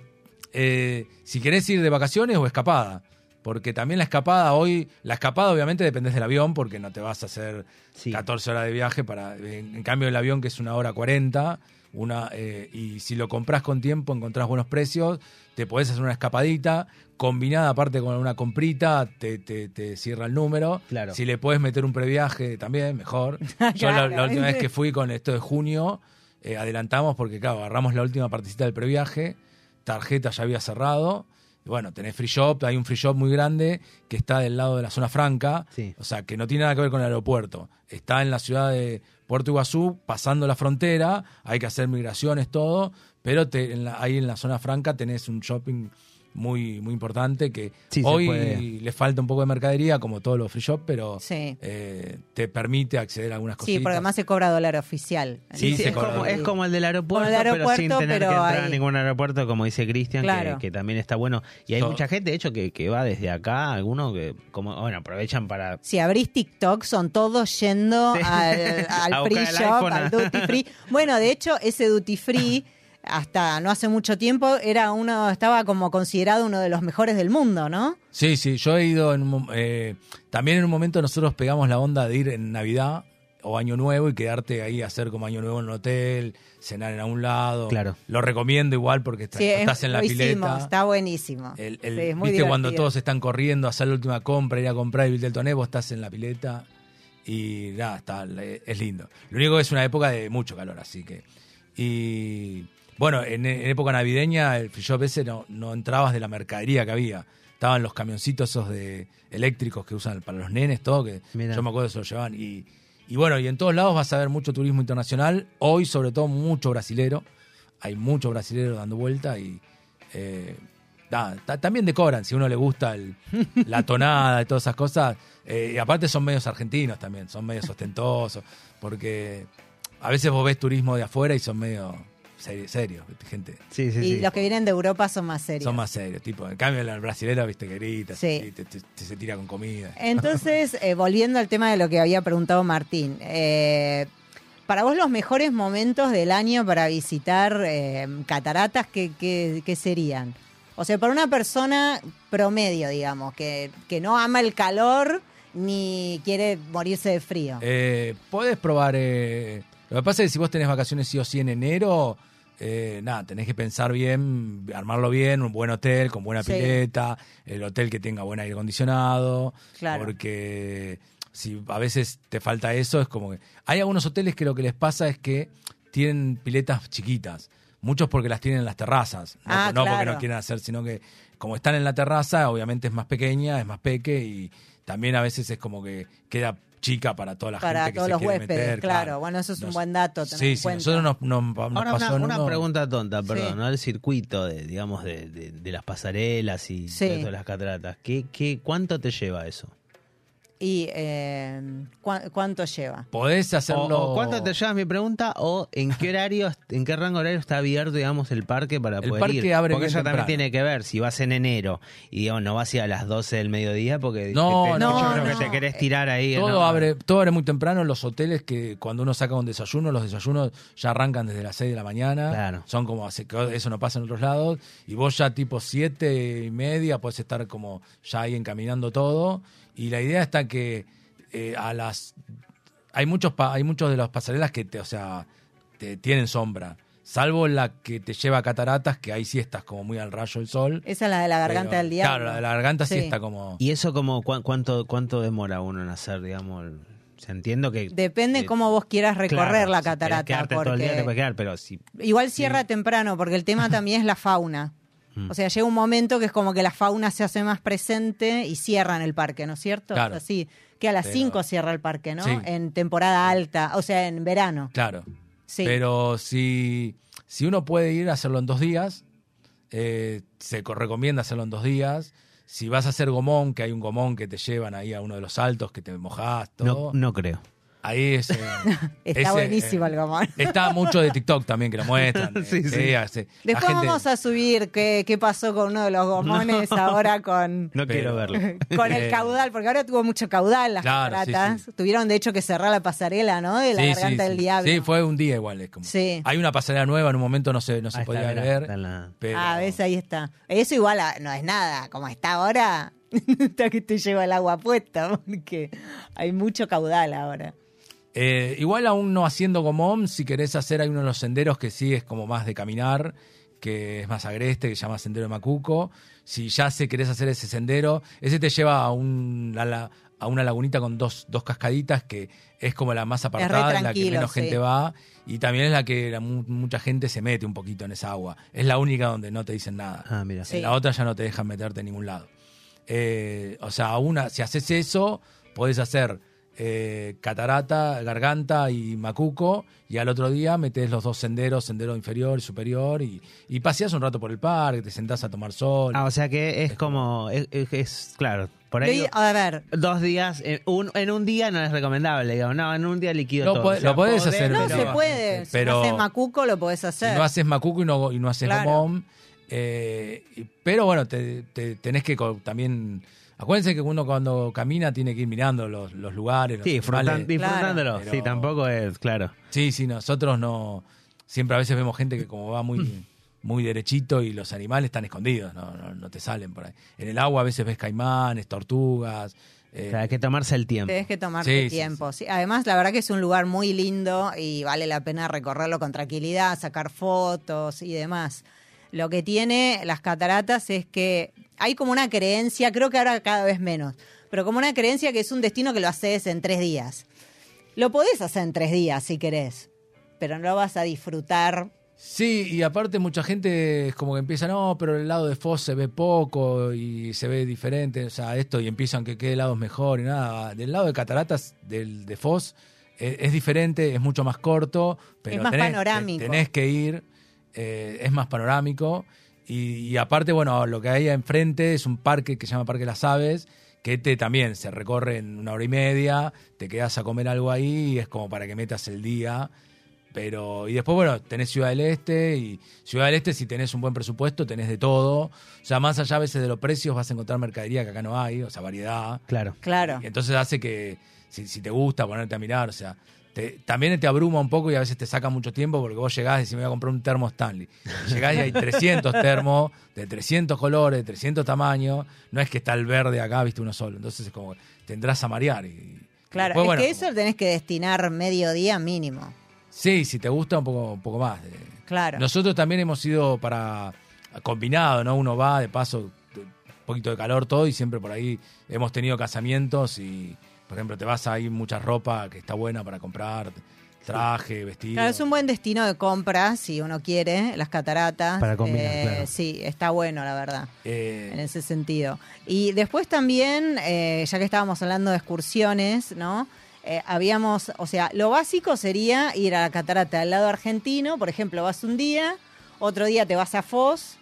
eh, si querés ir de vacaciones o escapada. Porque también la escapada hoy, la escapada obviamente depende del avión, porque no te vas a hacer Sí. 14 horas de viaje para. En, en cambio, el avión, que es una hora 40, una, eh, y si lo compras con tiempo, encontrás buenos precios, te podés hacer una escapadita, combinada aparte con una comprita, te, te- te cierra el número. Claro. Si le puedes meter un previaje también, mejor. Yo la, última vez que fui con esto de junio, eh, adelantamos porque, claro, agarramos la última partecita del previaje, tarjeta ya había cerrado. Bueno, tenés free shop, hay un free shop muy grande que está del lado de la zona franca, Sí. o sea, que no tiene nada que ver con el aeropuerto. Está en la ciudad de Puerto Iguazú, pasando la frontera, hay que hacer migraciones, todo, pero te- en la- ahí en la zona franca tenés un shopping muy, muy importante que Sí, hoy le falta un poco de mercadería, como todos los free shop, pero Sí. eh, te permite acceder a algunas cositas. Sí, porque además se cobra dólar oficial. Sí, Sí, se es, cobra. como, es como el del aeropuerto, Como el del pero sin aeropuerto, tener pero que entrar a ningún aeropuerto, como dice Cristian, que- Claro. que, también está bueno. Y hay Todo. mucha gente, de hecho, que, que va desde acá, algunos que, como bueno, aprovechan para... Si abrís TikTok, son todos yendo Sí. al, al free shop, iPhone. al duty free. Bueno, de hecho, ese duty free, hasta no hace mucho tiempo, era uno, estaba como considerado uno de los mejores del mundo, ¿no? Sí, sí, yo he ido en un eh, también en un momento nosotros pegamos la onda de ir en Navidad o Año Nuevo y quedarte ahí a hacer como Año Nuevo en un hotel, cenar en algún lado. Claro. Lo recomiendo igual porque está- Sí, estás en la hicimos, pileta. está buenísimo. El, el- Sí, es muy ¿Viste cuando todos están corriendo a hacer la última compra, ir a comprar el del Toné, vos estás en la pileta y nada, está, es lindo. Lo único que es una época de mucho calor, así que... Y bueno, en, en época navideña el free shop ese no, no entrabas de la mercadería que había. Estaban los camioncitos esos de eléctricos que usan para los nenes, todo, que yo me acuerdo que se lo llevaban. Y, y bueno, y en todos lados vas a ver mucho turismo internacional. Hoy, sobre todo, mucho brasilero. Hay mucho brasilero dando vuelta y eh, nada, ta- también decoran, si a uno le gusta el- la tonada y todas esas cosas. Eh, y aparte son medios argentinos también, son medios ostentosos, porque a veces vos ves turismo de afuera y son medio serios, gente. Sí, sí, y sí. los que vienen de Europa son más serios. Son más serios, tipo, en cambio el brasilero, viste, que grita, Sí. así, te, te- te se tira con comida. Entonces, eh, volviendo al tema de lo que había preguntado Martín, eh, para vos los mejores momentos del año para visitar eh, cataratas, ¿qué, qué, qué serían? O sea, para una persona promedio, digamos, que, que no ama el calor ni quiere morirse de frío. Eh, podés probar. eh, lo que pasa es que si vos tenés vacaciones sí o sí en enero, eh, nada, tenés que pensar bien, armarlo bien, un buen hotel con buena Sí. pileta, el hotel que tenga buen aire acondicionado. Claro. Porque si a veces te falta eso, es como que. Hay algunos hoteles que lo que les pasa es que tienen piletas chiquitas. Muchos porque las tienen en las terrazas. No, Ah, no porque claro. no quieren hacer, sino que como están en la terraza, obviamente es más pequeña, es más peque y también a veces es como que queda chica para toda la para gente que todos se los quiere huéspedes, meter, claro. Bueno, eso es un Nos- buen dato. Sí, sí, cuenta. nosotros nos, nos, nos Ahora, pasó una, una pregunta tonta, perdón, Sí. ¿no? El circuito de, digamos, de, de- de las pasarelas y Sí. de todas las cataratas. ¿Qué, qué, ¿Cuánto te lleva eso? ¿Y eh, ¿cuá- cuánto lleva? Podés hacerlo. o ¿Cuánto te lleva mi pregunta? ¿O en qué horario, en qué rango horario está abierto, digamos, el parque para El poder parque ir? abre porque eso temprano. también tiene que ver. Si vas en enero y, digamos, no vas a ir a las 12 del mediodía porque No, te- te- no, yo creo no. que te querés tirar ahí. Todo ¿no? abre, todo abre muy temprano. Los hoteles que cuando uno saca un desayuno, los desayunos ya arrancan desde las 6 de la mañana. Claro. Son como eso no pasa en otros lados. Y vos ya tipo 7 y media puedes estar como ya ahí encaminando todo. Y la idea está que eh, a las hay muchos pa- hay muchos de las pasarelas que te, o sea, te tienen sombra. Salvo la que te lleva a cataratas, que ahí sí estás como muy al rayo del sol. Esa es la de la garganta Pero, del diablo. Claro, la de la garganta sí, Sí. está como. ¿Y eso como cu- cuánto, cuánto demora uno en hacer, digamos? el- o sea, entiendo que... Depende eh, cómo vos quieras recorrer claro, la si catarata. quedarte todo el día, te porque puedes quedar, pero si... Igual cierra temprano, porque el tema también es la fauna. Mm. O sea, llega un momento que es como que la fauna se hace más presente y cierran el parque, ¿no es cierto? Claro. Así, que a las Pero- 5 cierra el parque, ¿no? Sí. En temporada alta, o sea, en verano. Claro. Sí. Pero si, si uno puede ir a hacerlo en dos días, eh, se co- recomienda hacerlo en dos días. Si vas a hacer gomón, que hay un gomón que te llevan ahí a uno de los saltos, que te mojás, No, todo. no creo. Ahí es. eh, Está ese, buenísimo eh, el gomón. Está mucho de TikTok también que lo muestran. eh, Sí, sí. hace- Después gente- vamos a subir qué, qué pasó con uno de los gomones ahora con, No quiero verlo. con el Eh, caudal, porque ahora tuvo mucho caudal las Claro, sí, cataratas. sí. Tuvieron de hecho que cerrar la pasarela, ¿no? De la Sí, garganta sí, del sí. diablo. Sí, fue un día igual. Es como, Sí. Hay una pasarela nueva, en un momento no se, no se Ahí está, podía mirá, ver. está la- pero- Ah, ves, ahí está. Eso igual a- no es nada, como está ahora, hasta que te lleva el agua puesta, porque hay mucho caudal ahora. Eh, igual aún no haciendo como si querés hacer, hay uno de los senderos que sí es como más de caminar, que es más agreste, que se llama Sendero de Macuco. Si ya se querés hacer ese sendero, ese te lleva a, un, a, la- a una lagunita con dos, dos cascaditas que es como la más apartada, en la que menos sí. gente va. Y también es la que la mucha gente se mete un poquito en esa agua. Es la única donde no te dicen nada. Ah, mira. Sí. En la otra ya no te dejan meterte en ningún lado. Eh, o sea, una, si haces eso, podés hacer eh, catarata, garganta y macuco, y al otro día metes los dos senderos, sendero inferior y superior, y, y paseás un rato por el parque, te sentás a tomar sol. Ah, o sea que es como. Es, es- es- claro, por ahí. A ver, Dos días, en un, en un día no es recomendable, digamos. No, en un día liquido todo. puede- lo podés hacer, no pero- se puede. Si pero- no haces macuco, lo podés si hacer. no haces macuco y no, y no haces Claro. gomón, eh, pero bueno, te, te- tenés que también... Acuérdense que uno cuando camina tiene que ir mirando los, los lugares. los Sí, animales. disfrutándolo. Pero- Sí, tampoco es, claro. Sí, sí, nosotros no. Siempre a veces vemos gente que como va muy, muy derechito y los animales están escondidos, no, no, no te salen por ahí. En el agua a veces ves caimanes, tortugas. eh, O sea, hay que tomarse el tiempo. Tenés que tomarte Sí, sí, tiempo. sí. Además, la verdad que es un lugar muy lindo y vale la pena recorrerlo con tranquilidad, sacar fotos y demás. Lo que tiene las cataratas es que hay como una creencia, creo que ahora cada vez menos, pero como una creencia que es un destino que lo haces en tres días. Lo podés hacer en tres días si querés, pero no lo vas a disfrutar. Sí, y aparte mucha gente es como que empieza, no, pero el lado de Foz se ve poco y se ve diferente, o sea, esto, y empiezan que qué lado es mejor y nada. Del lado de Cataratas, del de Foz, eh, es diferente, es mucho más corto, pero Es más tenés, panorámico. tenés que ir, eh, es más panorámico. Y, y aparte, bueno, lo que hay enfrente es un parque que se llama Parque Las Aves, que te también se recorre en una hora y media, te quedas a comer algo ahí y es como para que metas el día. Pero, y después, bueno, tenés Ciudad del Este y Ciudad del Este, si tenés un buen presupuesto, tenés de todo. O sea, más allá a veces de los precios, vas a encontrar mercadería que acá no hay, o sea, variedad. Claro. Claro. Y entonces hace que, si, si te gusta ponerte a mirar, o sea, te- también te abruma un poco y a veces te saca mucho tiempo porque vos llegás y decís, me voy a comprar un termo Stanley. Y llegás y hay 300 termos de 300 colores, de 300 tamaños. No es que está el verde acá, viste uno solo. Entonces es como, tendrás a marear. Y, Claro, después, es bueno, que eso lo tenés que destinar medio día mínimo. Sí, si te gusta un poco, un poco más. Claro. Nosotros también hemos ido para combinado, ¿no? Uno va, de paso, un poquito de calor, todo, y siempre por ahí hemos tenido casamientos y, por ejemplo, te vas ahí mucha ropa que está buena para comprar, traje, vestido. Claro, es un buen destino de compra si uno quiere, las cataratas. Eh, Para combinar, claro. Sí, está bueno, la verdad, Eh, en ese sentido. Y después también, eh, ya que estábamos hablando de excursiones, ¿no? Eh, habíamos, o sea, lo básico sería ir a la catarata del lado argentino, por ejemplo, vas un día, otro día te vas a Foz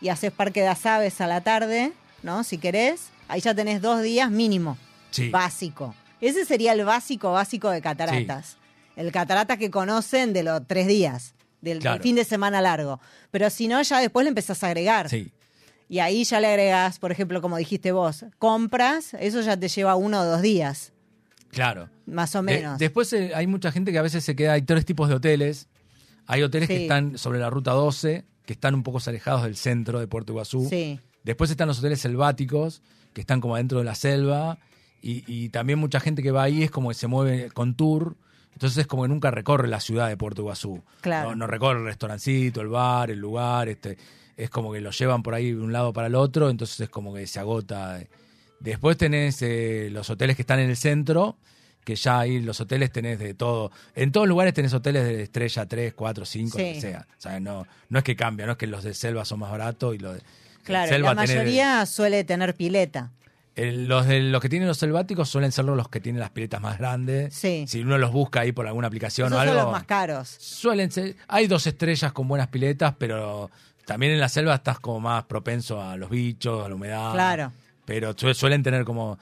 y haces Parque de las Aves a la tarde, ¿no? Si querés, ahí ya tenés dos días mínimo sí. básico. Ese sería el básico básico de cataratas. El catarata que conocen de los tres días, del, Claro. fin de semana largo. Pero si no, ya después le empezás a agregar. Sí. Y ahí ya le agregas, por ejemplo, como dijiste vos, compras, eso ya te lleva uno o dos días, Claro. más o De- menos. después eh, hay mucha gente que a veces se queda, hay tres tipos de hoteles. Hay hoteles que están sobre la ruta 12, que están un poco alejados del centro de Puerto Iguazú. sí, Después están los hoteles selváticos, que están como adentro de la selva. Y, y también mucha gente que va ahí es como que se mueve con tour. Entonces es como que nunca recorre la ciudad de Puerto Iguazú. Claro. No, no recorre el restaurancito, el bar, el lugar. este Es como que lo llevan por ahí de un lado para el otro. Entonces es como que se agota. Después tenés eh, los hoteles que están en el centro, que ya ahí los hoteles tenés de todo. En todos lugares tenés hoteles de estrella 3, 4, 5, lo que sea. O sea, no, no es que cambia, no es que los de selva son más baratos y los de claro. selva La tenés- mayoría suele tener pileta. El- los, de, los que tienen los selváticos suelen ser los que tienen las piletas más grandes. Sí. Si uno los busca ahí por alguna aplicación Esos o son algo. los más caros. Suelen ser. Hay dos estrellas con buenas piletas, pero también en la selva estás como más propenso a los bichos, a la humedad. Claro. Pero su- suelen tener como.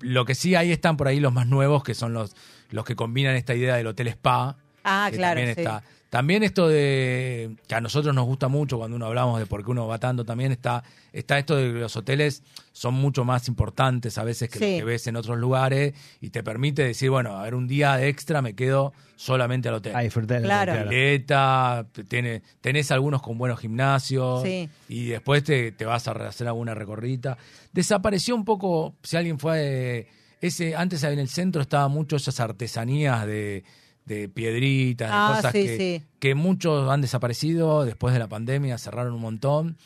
lo que sí ahí están por ahí los más nuevos, que son los, los que combinan esta idea del hotel spa. Ah, que claro, También, sí. está. También esto de, que a nosotros nos gusta mucho cuando uno hablamos de por qué uno va tanto, también está, está esto de que los hoteles son mucho más importantes a veces que Sí. lo que ves en otros lugares y te permite decir, bueno, a ver, un día de extra me quedo solamente al hotel. A disfrutar. Claro. Pileta, tiene, tenés algunos con buenos gimnasios Sí. y después te, te vas a hacer alguna recorrida. Desapareció un poco, si alguien fue, ese antes en el centro estaba mucho esas artesanías de, de piedritas, de Ah, cosas sí, que, sí. que muchos han desaparecido después de la pandemia, cerraron un montón.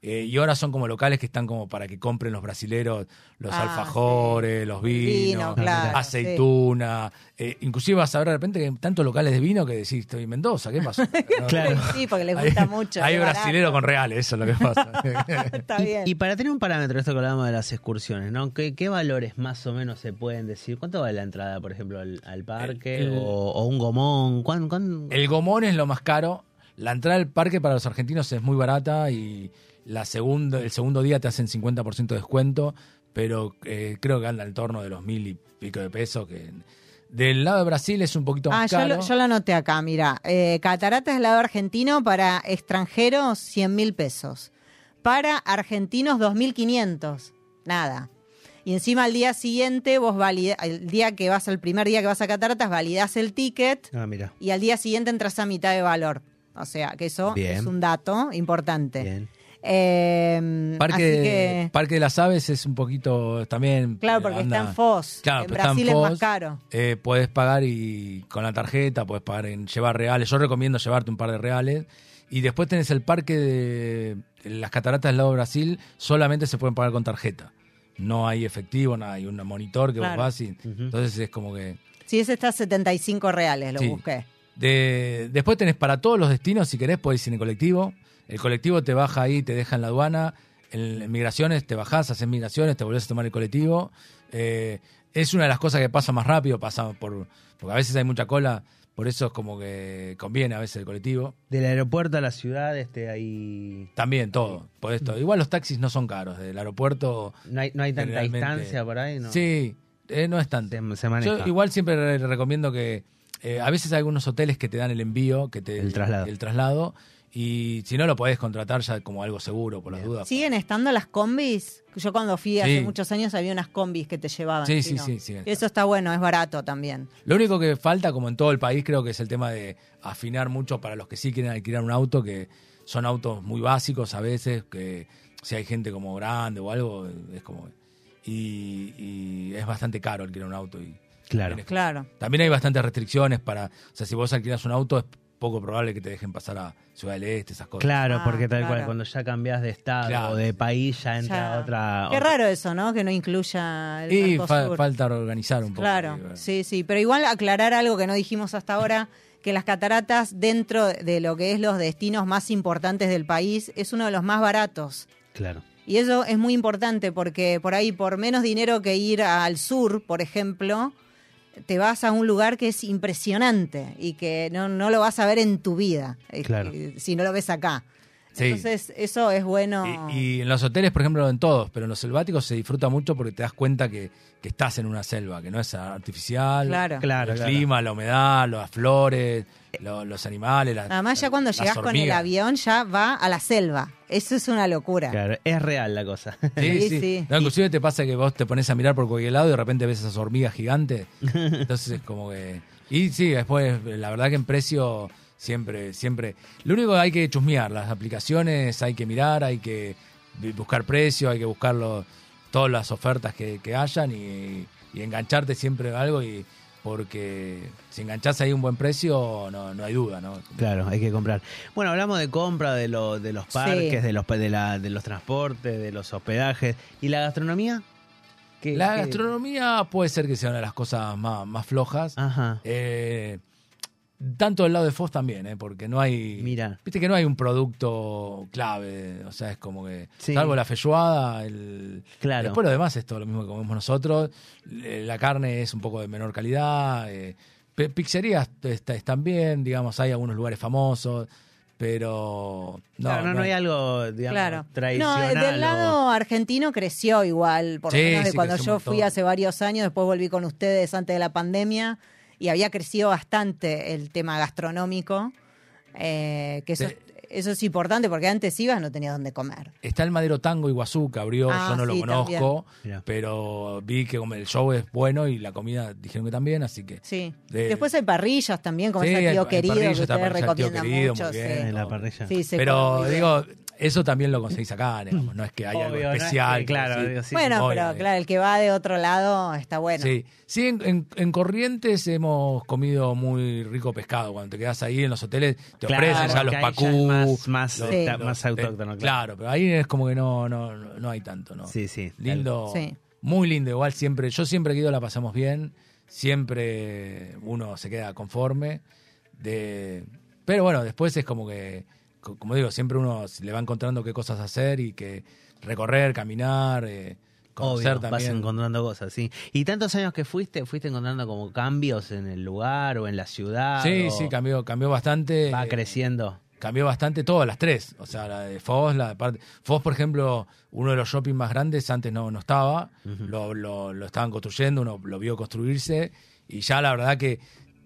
Eh, y ahora son como locales que están como para que compren los brasileros, los Ah, alfajores, los vinos, Vino, claro, aceituna. eh, inclusive vas a ver de repente que hay tantos locales de vino que decís, estoy en Mendoza, ¿qué pasó? Claro. Sí, porque les gusta Hay- mucho. Hay es barato. brasilero con reales, eso es lo que pasa. Está Y, bien. y para tener un parámetro, esto que hablábamos de las excursiones, ¿no? ¿Qué, qué valores más o menos se pueden decir? ¿Cuánto vale la entrada, por ejemplo, al, al parque El- el- o, o un gomón? ¿Cuán- cuán- El gomón es lo más caro. La entrada al parque para los argentinos es muy barata y la segunda, el segundo día te hacen 50% de descuento, pero eh, creo que anda en torno de los mil y pico de pesos. Que del lado de Brasil es un poquito Ah, más yo caro. lo, yo lo anoté acá, mira. Eh, Cataratas del lado argentino para extranjeros 100 mil pesos. Para argentinos 2.500. Nada. Y encima al día siguiente, vos valida, el día que vas, el primer día que vas a Cataratas, validás el ticket Ah, mira. y al día siguiente entras a mitad de valor. O sea, que eso Bien. es un dato importante. Bien. Eh, Parque, así que, Parque de las Aves es un poquito también. claro, porque anda- está en Foz. Claro, en Brasil es más caro. Eh, puedes pagar y con la tarjeta, puedes pagar en llevar reales. Yo recomiendo llevarte un par de reales. Y después tenés el parque de las cataratas del lado de Brasil, solamente se pueden pagar con tarjeta. No hay efectivo, no hay un monitor que Claro. vos vas y. Entonces es como que. Sí, ese está a 75 reales, lo Sí. busqué. De, después tenés para todos los destinos, si querés, podés ir en colectivo. El colectivo te baja ahí, te deja en la aduana. En, migraciones te bajás, haces migraciones, te volvés a tomar el colectivo. Eh, es una de las cosas que pasa más rápido, pasa por, porque a veces hay mucha cola, por eso es como que conviene a veces el colectivo. Del aeropuerto a la ciudad, este, ahí. También todo, podés todo. Igual los taxis no son caros, del aeropuerto... No hay, no hay tanta distancia por ahí, ¿no? Sí, eh, no es tanto. Se, se maneja. Yo igual siempre re- recomiendo que eh, a veces hay algunos hoteles que te dan el envío, que te El traslado. el traslado, y si no lo podés contratar ya como algo seguro por las dudas. ¿Siguen estando las combis? Yo cuando fui hace Sí. muchos años había unas combis que te llevaban. Sí, sí, no. sí, siguen Eso está bueno, es barato también. Lo único que falta, como en todo el país, creo que es el tema de afinar mucho para los que sí quieren alquilar un auto, que son autos muy básicos a veces, que si hay gente como grande o algo, es como... Y, y es bastante caro alquilar un auto. Y Claro. Claro. también hay bastantes restricciones para... O sea, si vos alquilas un auto es poco probable que te dejen pasar a Ciudad del Este, esas cosas. Claro, Ah, porque tal claro. cual, cuando ya cambias de estado Claro. o de país, ya entra Ya. otra. Qué otra- raro eso, ¿no? Que no incluya el Y fa- falta organizar un poco. Claro, sí, sí. Pero igual aclarar algo que no dijimos hasta ahora, que las cataratas, dentro de lo que es los destinos más importantes del país, es uno de los más baratos. Claro. Y eso es muy importante porque por ahí, por menos dinero que ir al sur, por ejemplo, te vas a un lugar que es impresionante y que no, no lo vas a ver en tu vida eh, Claro. eh, si no lo ves acá. Sí. Entonces, eso es bueno. Y, y en los hoteles, por ejemplo, en todos, pero en los selváticos se disfruta mucho porque te das cuenta que, que estás en una selva, que no es artificial. Claro. Claro, el claro. clima, la humedad, las flores, lo- los animales. las- Además, ya cuando llegas con el avión, ya va a la selva. Eso es una locura. Claro, es real la cosa. Sí, Sí, sí. sí. No, inclusive te pasa que vos te pones a mirar por cualquier lado y de repente ves esas hormigas gigantes. Entonces es como que... Y sí, después, la verdad que en precio siempre, siempre... Lo único que hay que chusmear, las aplicaciones hay que mirar, hay que buscar precio, hay que buscar lo- todas las ofertas que, que hayan y, y engancharte siempre a algo y porque si enganchás ahí un buen precio no, no hay duda, ¿no? Claro, hay que comprar. Bueno, hablamos de compra, de, lo, de los parques, Sí. de, los, de, la, de los transportes, de los hospedajes. ¿Y la gastronomía? ¿Qué- La qué- gastronomía puede ser que sea una de las cosas más, más flojas. Ajá. Eh, tanto del lado de Foz también, ¿eh? porque no hay. Mira. Viste que no hay un producto clave. O sea, es como que. Sí. Salvo la feijoada, el. Claro. Después lo demás es todo lo mismo que comemos nosotros. La carne es un poco de menor calidad. eh, pizzerías est- están bien, digamos, hay algunos lugares famosos. pero no, Claro, no, no hay algo, digamos, Claro. No, tradicional. del o- lado argentino creció igual, por lo Sí, menos de sí, cuando yo fui hace varios años, después volví con ustedes antes de la pandemia y había crecido bastante el tema gastronómico, eh, que eso, es importante porque antes ibas no tenía dónde comer. Está el Madero Tango Iguazú que abrió, Ah, yo no lo conozco, pero vi que como el show es bueno y la comida dijeron que también, así que Sí. De- Después hay parrillas también, como Sí, ese tío querido que ustedes recomiendan mucho. bien. sí. En la parrilla. Sí, se pero digo, eso también lo conseguís acá, digamos, no es que haya algo no es especial. que- claro, sí. digo, sí, bueno, obvio, pero eh. claro, el que va de otro lado está bueno. Sí, sí en, en- en Corrientes hemos comido muy rico pescado. Cuando te quedas ahí en los hoteles, te Claro, ofrecen ya los ya pacú. más- más, los- Sí. está- más los- autóctono, eh, claro. pero ahí es como que no, no, no, no hay tanto, ¿no? Sí, sí. Lindo, Sí. muy lindo. Igual siempre, yo siempre que he ido la pasamos bien. Siempre uno se queda conforme. De, pero bueno, después es como que, como digo, siempre uno le va encontrando qué cosas hacer y que recorrer, caminar, eh, conocer Obvio, vas también. encontrando cosas, sí. ¿Y tantos años que fuiste, fuiste encontrando como cambios en el lugar o en la ciudad? Sí, sí, cambió, cambió bastante. Va eh, creciendo. cambió bastante todas las tres. O sea, la de Foz, la de parte. Foz, por ejemplo, uno de los shopping más grandes, antes no, no estaba. lo, lo, lo estaban construyendo, uno lo vio construirse. Y ya la verdad que.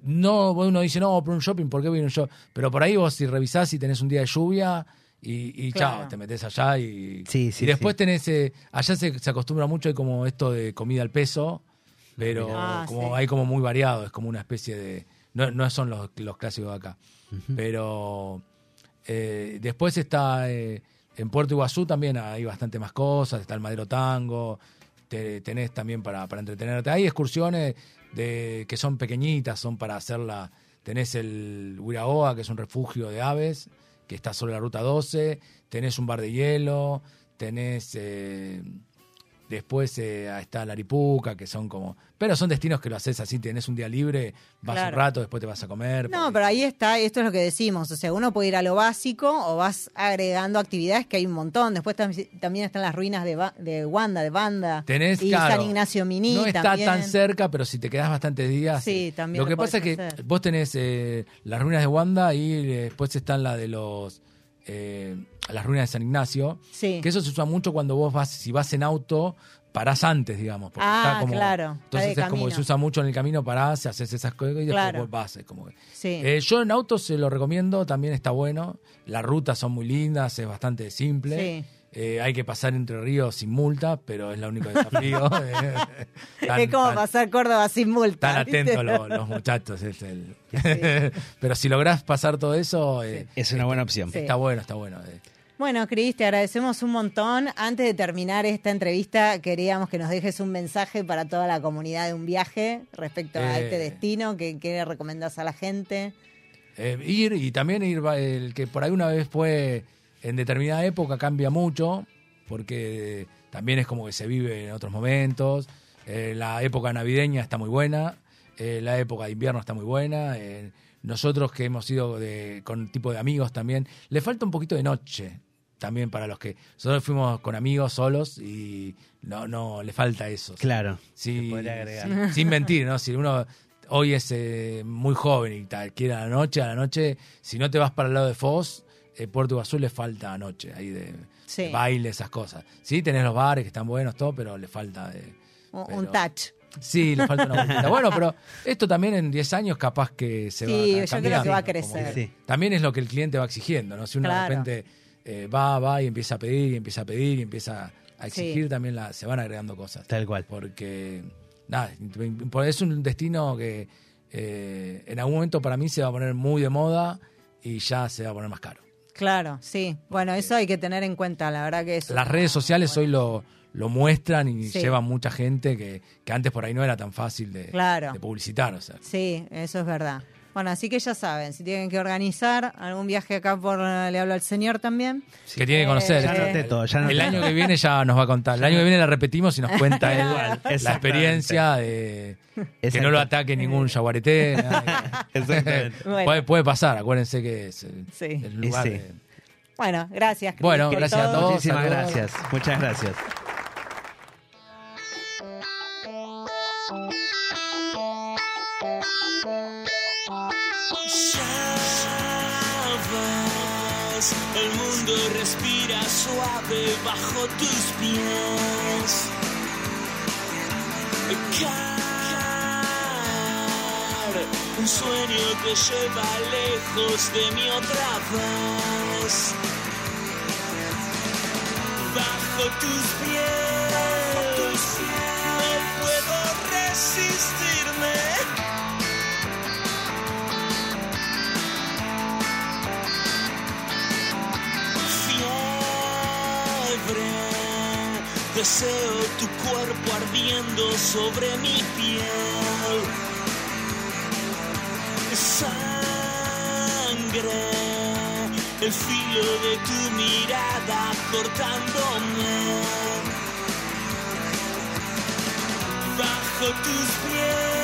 No, uno dice, no, por un shopping, ¿por qué voy a un shopping? Pero por ahí vos si revisás y tenés un día de lluvia y, y Claro. chao, te metes allá y, Sí, sí, y después sí. tenés, eh, allá se, se acostumbra mucho, hay como esto de comida al peso, pero Ah, como sí. hay como muy variado, es como una especie de, no, no son los, los clásicos de acá, pero eh, después está eh, en Puerto Iguazú también hay bastante más cosas, está el Madero Tango, te- tenés también para, para entretenerte. Hay excursiones de, que son pequeñitas, son para hacerla. Tenés el Huiraoa, que es un refugio de aves, que está sobre la ruta 12. Tenés un bar de hielo. Tenés. eh, después eh, está la Aripuca, que son como. Pero son destinos que lo haces así, tenés un día libre, vas Claro. un rato, después te vas a comer. No, porque- pero ahí está, esto es lo que decimos, o sea, uno puede ir a lo básico o vas agregando actividades que hay un montón. Después tam- también están las ruinas de, Ba- de Wanda, de Banda, Tenés, y claro, San Ignacio Mini No está también. tan cerca, pero si te quedás bastantes días. Sí, también Lo que lo pasa es que vos tenés eh, las ruinas de Wanda y después están la de los. eh, las ruinas de San Ignacio. Sí. Que eso se usa mucho cuando vos vas, si vas en auto, parás antes, digamos. Porque Ah, está como, claro, Entonces es como que se usa mucho en el camino, parás, haces esas cosas y después Claro. vos vas. es como que- Sí. Eh, yo en auto se lo recomiendo, también está bueno. Las rutas son muy lindas, es bastante simple. Sí. Eh, hay que pasar entre ríos sin multa, pero es el único desafío. Eh, tan- es como tan- pasar Córdoba sin multa. Tan ¿viste? atentos los, los muchachos. Es el... pero si lográs pasar todo eso, eh, Es una buena opción. Sí. está bueno, está bueno. eh. Bueno, Cris, te agradecemos un montón. Antes de terminar esta entrevista, queríamos que nos dejes un mensaje para toda la comunidad de un viaje respecto a Eh. este destino. ¿Qué, le recomendás a la gente? Eh, ir y también ir, el que por ahí una vez fue en determinada época cambia mucho, porque también es como que se vive en otros momentos. Eh, la época navideña está muy buena, eh, la época de invierno está muy buena. eh, nosotros que hemos ido de, con tipo de amigos también, le falta un poquito de noche también para los que nosotros fuimos con amigos solos y no no le falta eso. Claro. Sí, se podría agregar. sin, sin mentir, ¿no? Si uno hoy es eh, muy joven y tal, quiere a la noche, a la noche, si no te vas para el lado de Foz, eh, Puerto Iguazú le falta noche, ahí de, Sí. de baile, esas cosas. Sí, tenés los bares que están buenos, todo, pero le falta de... Un, pero- un touch. Sí, le falta una vueltita. Bueno, pero esto también en 10 años capaz que se Sí, va a yo creo que va a crecer. Que Sí. También es lo que el cliente va exigiendo, ¿no? Si uno Claro. de repente eh, va, va y empieza a pedir y empieza a pedir y empieza a exigir, Sí. también la, se van agregando cosas Tal cual. porque nada, por- es un destino que eh, en algún momento para mí se va a poner muy de moda y ya se va a poner más caro. Claro, sí. Bueno, eso hay que tener en cuenta, la verdad que es... Las redes sociales hoy lo, lo muestran y Sí. llevan mucha gente que, que antes por ahí no era tan fácil de, Claro. de publicitar. O sea. Sí, eso es verdad. Bueno, así que ya saben, si tienen que organizar algún viaje acá por Le Hablo al Señor también. Que tiene que conocer. Ya Eh, anoté todo, ya anoté el año todo. que viene ya nos va a contar. El año que viene la repetimos y nos cuenta él la experiencia de que no lo ataque ningún yaguareté. Exactamente. Bueno. puede, puede pasar, acuérdense que es el, Sí. el lugar sí. de- Bueno, gracias. Bueno, gracias a todo. todos. Muchísimas gracias. Muchas gracias. Tus pies. Car, un sueño te lleva lejos de mí otra vez. Bajo tus pies, deseo tu cuerpo ardiendo sobre mi piel. Sangre, el filo de tu mirada cortándome. Bajo tus pies,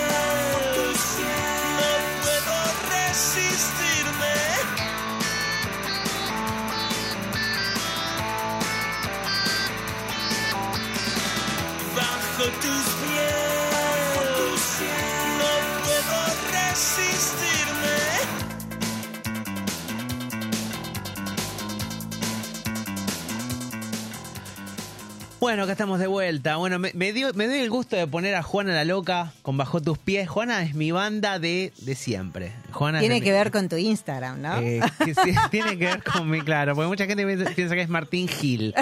Bueno, acá estamos de vuelta. Bueno, me, me dio, me doy el gusto de poner a Juana la Loca con Bajo tus pies. Juana es mi banda de, de siempre. Juana Tiene que mi- ver con tu Instagram, ¿no? Eh, que sí, tiene que ver con mi, claro, porque mucha gente piensa piensa que es Martín Gil.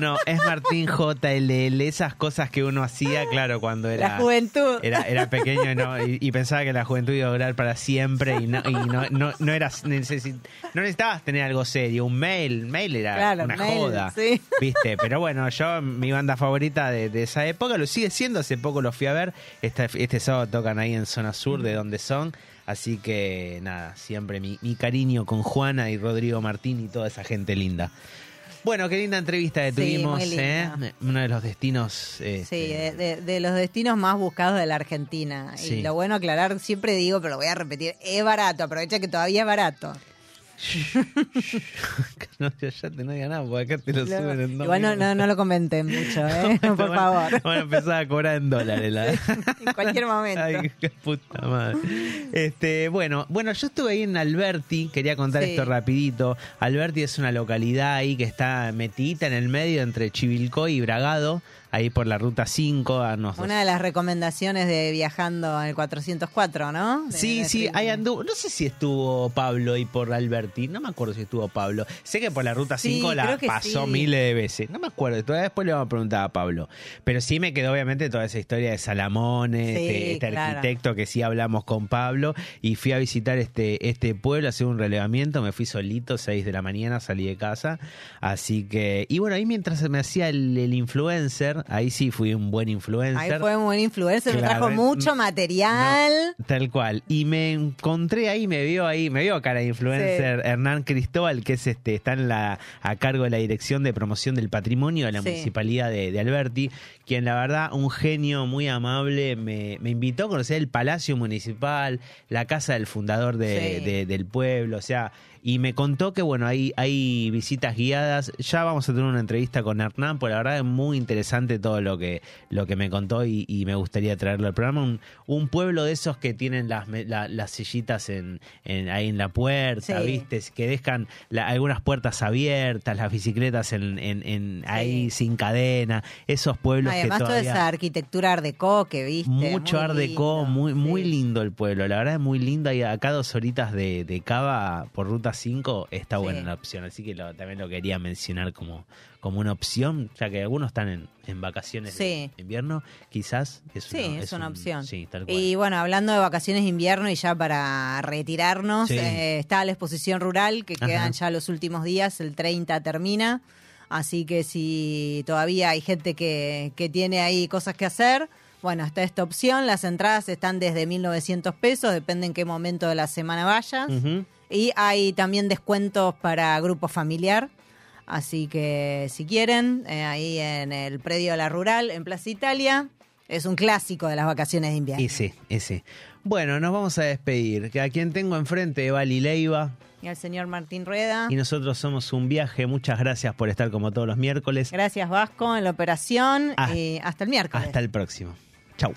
No, es Martín JLL, esas cosas que uno hacía, claro, cuando era... La juventud. Era, era pequeño y, no- y- y pensaba que la juventud iba a durar para siempre y no, y no, no, no, eras, no necesitabas tener algo serio. Un mail, mail era Claro, una mail, joda. sí. ¿Viste? Pero bueno, yo, mi banda favorita de, de esa época, lo sigue siendo. Hace poco lo fui a ver. Este, este sábado tocan ahí en zona sur de donde son. Así que nada, siempre mi, mi cariño con Juana y Rodrigo Martín y toda esa gente linda. Bueno, qué linda entrevista que Sí, tuvimos, linda. ¿eh? Uno de los destinos. este, Sí, de, de- de los destinos más buscados de la Argentina. Sí. Y lo bueno aclarar, siempre digo, pero lo voy a repetir, es barato, aprovecha que todavía es barato. no, ya, ya te no diga nada, porque acá te lo suben en Igual no, no, no lo comenten mucho, ¿eh? por favor. Van a empezar a cobrar en dólares. La... En cualquier momento. Ay, qué puta madre. Este, bueno, bueno, yo estuve ahí en Alberti, quería contar Sí. esto rapidito. Alberti es una localidad ahí que está metidita en el medio entre Chivilcoy y Bragado, ahí por la ruta 5 a unos Una de las recomendaciones de viajando al 404, ¿no? De Sí, sí, ahí anduvo. No sé si estuvo Pablo ahí por Alberti. No me acuerdo si estuvo Pablo. Sé que por la ruta Sí, 5 la pasó sí. miles de veces. No me acuerdo. Todavía después le vamos a preguntar a Pablo. Pero sí me quedó obviamente toda esa historia de Salamone, Sí, este, este claro. arquitecto que sí hablamos con Pablo. Y fui a visitar este, este pueblo, a hacer un relevamiento. Me fui solito, 6 de la mañana, salí de casa. Así que. Y bueno, ahí mientras me hacía el, el influencer, ahí sí fui un buen influencer. Ahí fue un buen influencer, me trajo mucho material. Tal cual. Y me encontré ahí, me vio ahí, me vio cara de influencer Hernán Cristóbal, que es este, está en la, a cargo de la Dirección de Promoción del Patrimonio de la Sí. Municipalidad de, de Alberti, quien la verdad, un genio muy amable, me, me invitó a conocer el Palacio Municipal, la casa del fundador de- Sí. de- del pueblo, o sea, y me contó que bueno, hay, hay visitas guiadas. Ya vamos a tener una entrevista con Hernán, porque la verdad es muy interesante todo lo que, lo que me contó y, y me gustaría traerlo al programa. Un, un pueblo de esos que tienen las, la- las sillitas en, en- ahí en la puerta, Sí. ¿viste? Que dejan la- algunas puertas abiertas, las bicicletas en, en- en- ahí sin cadena. Esos pueblos Además, que toda todavía... esa arquitectura art deco que viste. Mucho muy art deco, lindo. muy, muy Sí. lindo el pueblo. La verdad es muy lindo. Y acá dos horitas de, de cava por ruta 5 está Sí. buena la opción. Así que lo- también lo quería mencionar como, como una opción, ya que algunos están en, en vacaciones Sí. de invierno. Quizás es Sí, una, es, una un- opción. Sí, tal cual. Y bueno, hablando de vacaciones de invierno y ya para retirarnos, eh, está la exposición rural que Ajá. quedan ya los últimos días, el 30 termina. Así que si todavía hay gente que, que tiene ahí cosas que hacer, bueno, está esta opción. Las entradas están desde 1.900 pesos, depende en qué momento de la semana vayas. Y hay también descuentos para grupo familiar. Así que si quieren, eh, ahí en el predio de la rural, en Plaza Italia, es un clásico de las vacaciones de invierno. Ese, ese. Bueno, nos vamos a despedir. Que a quien tengo enfrente, Evali Leiva. Y al señor Martín Rueda. Y nosotros somos un viaje. Muchas gracias por estar como todos los miércoles. Gracias Vasco en la operación Ah. y hasta el miércoles. Hasta el próximo. Chau.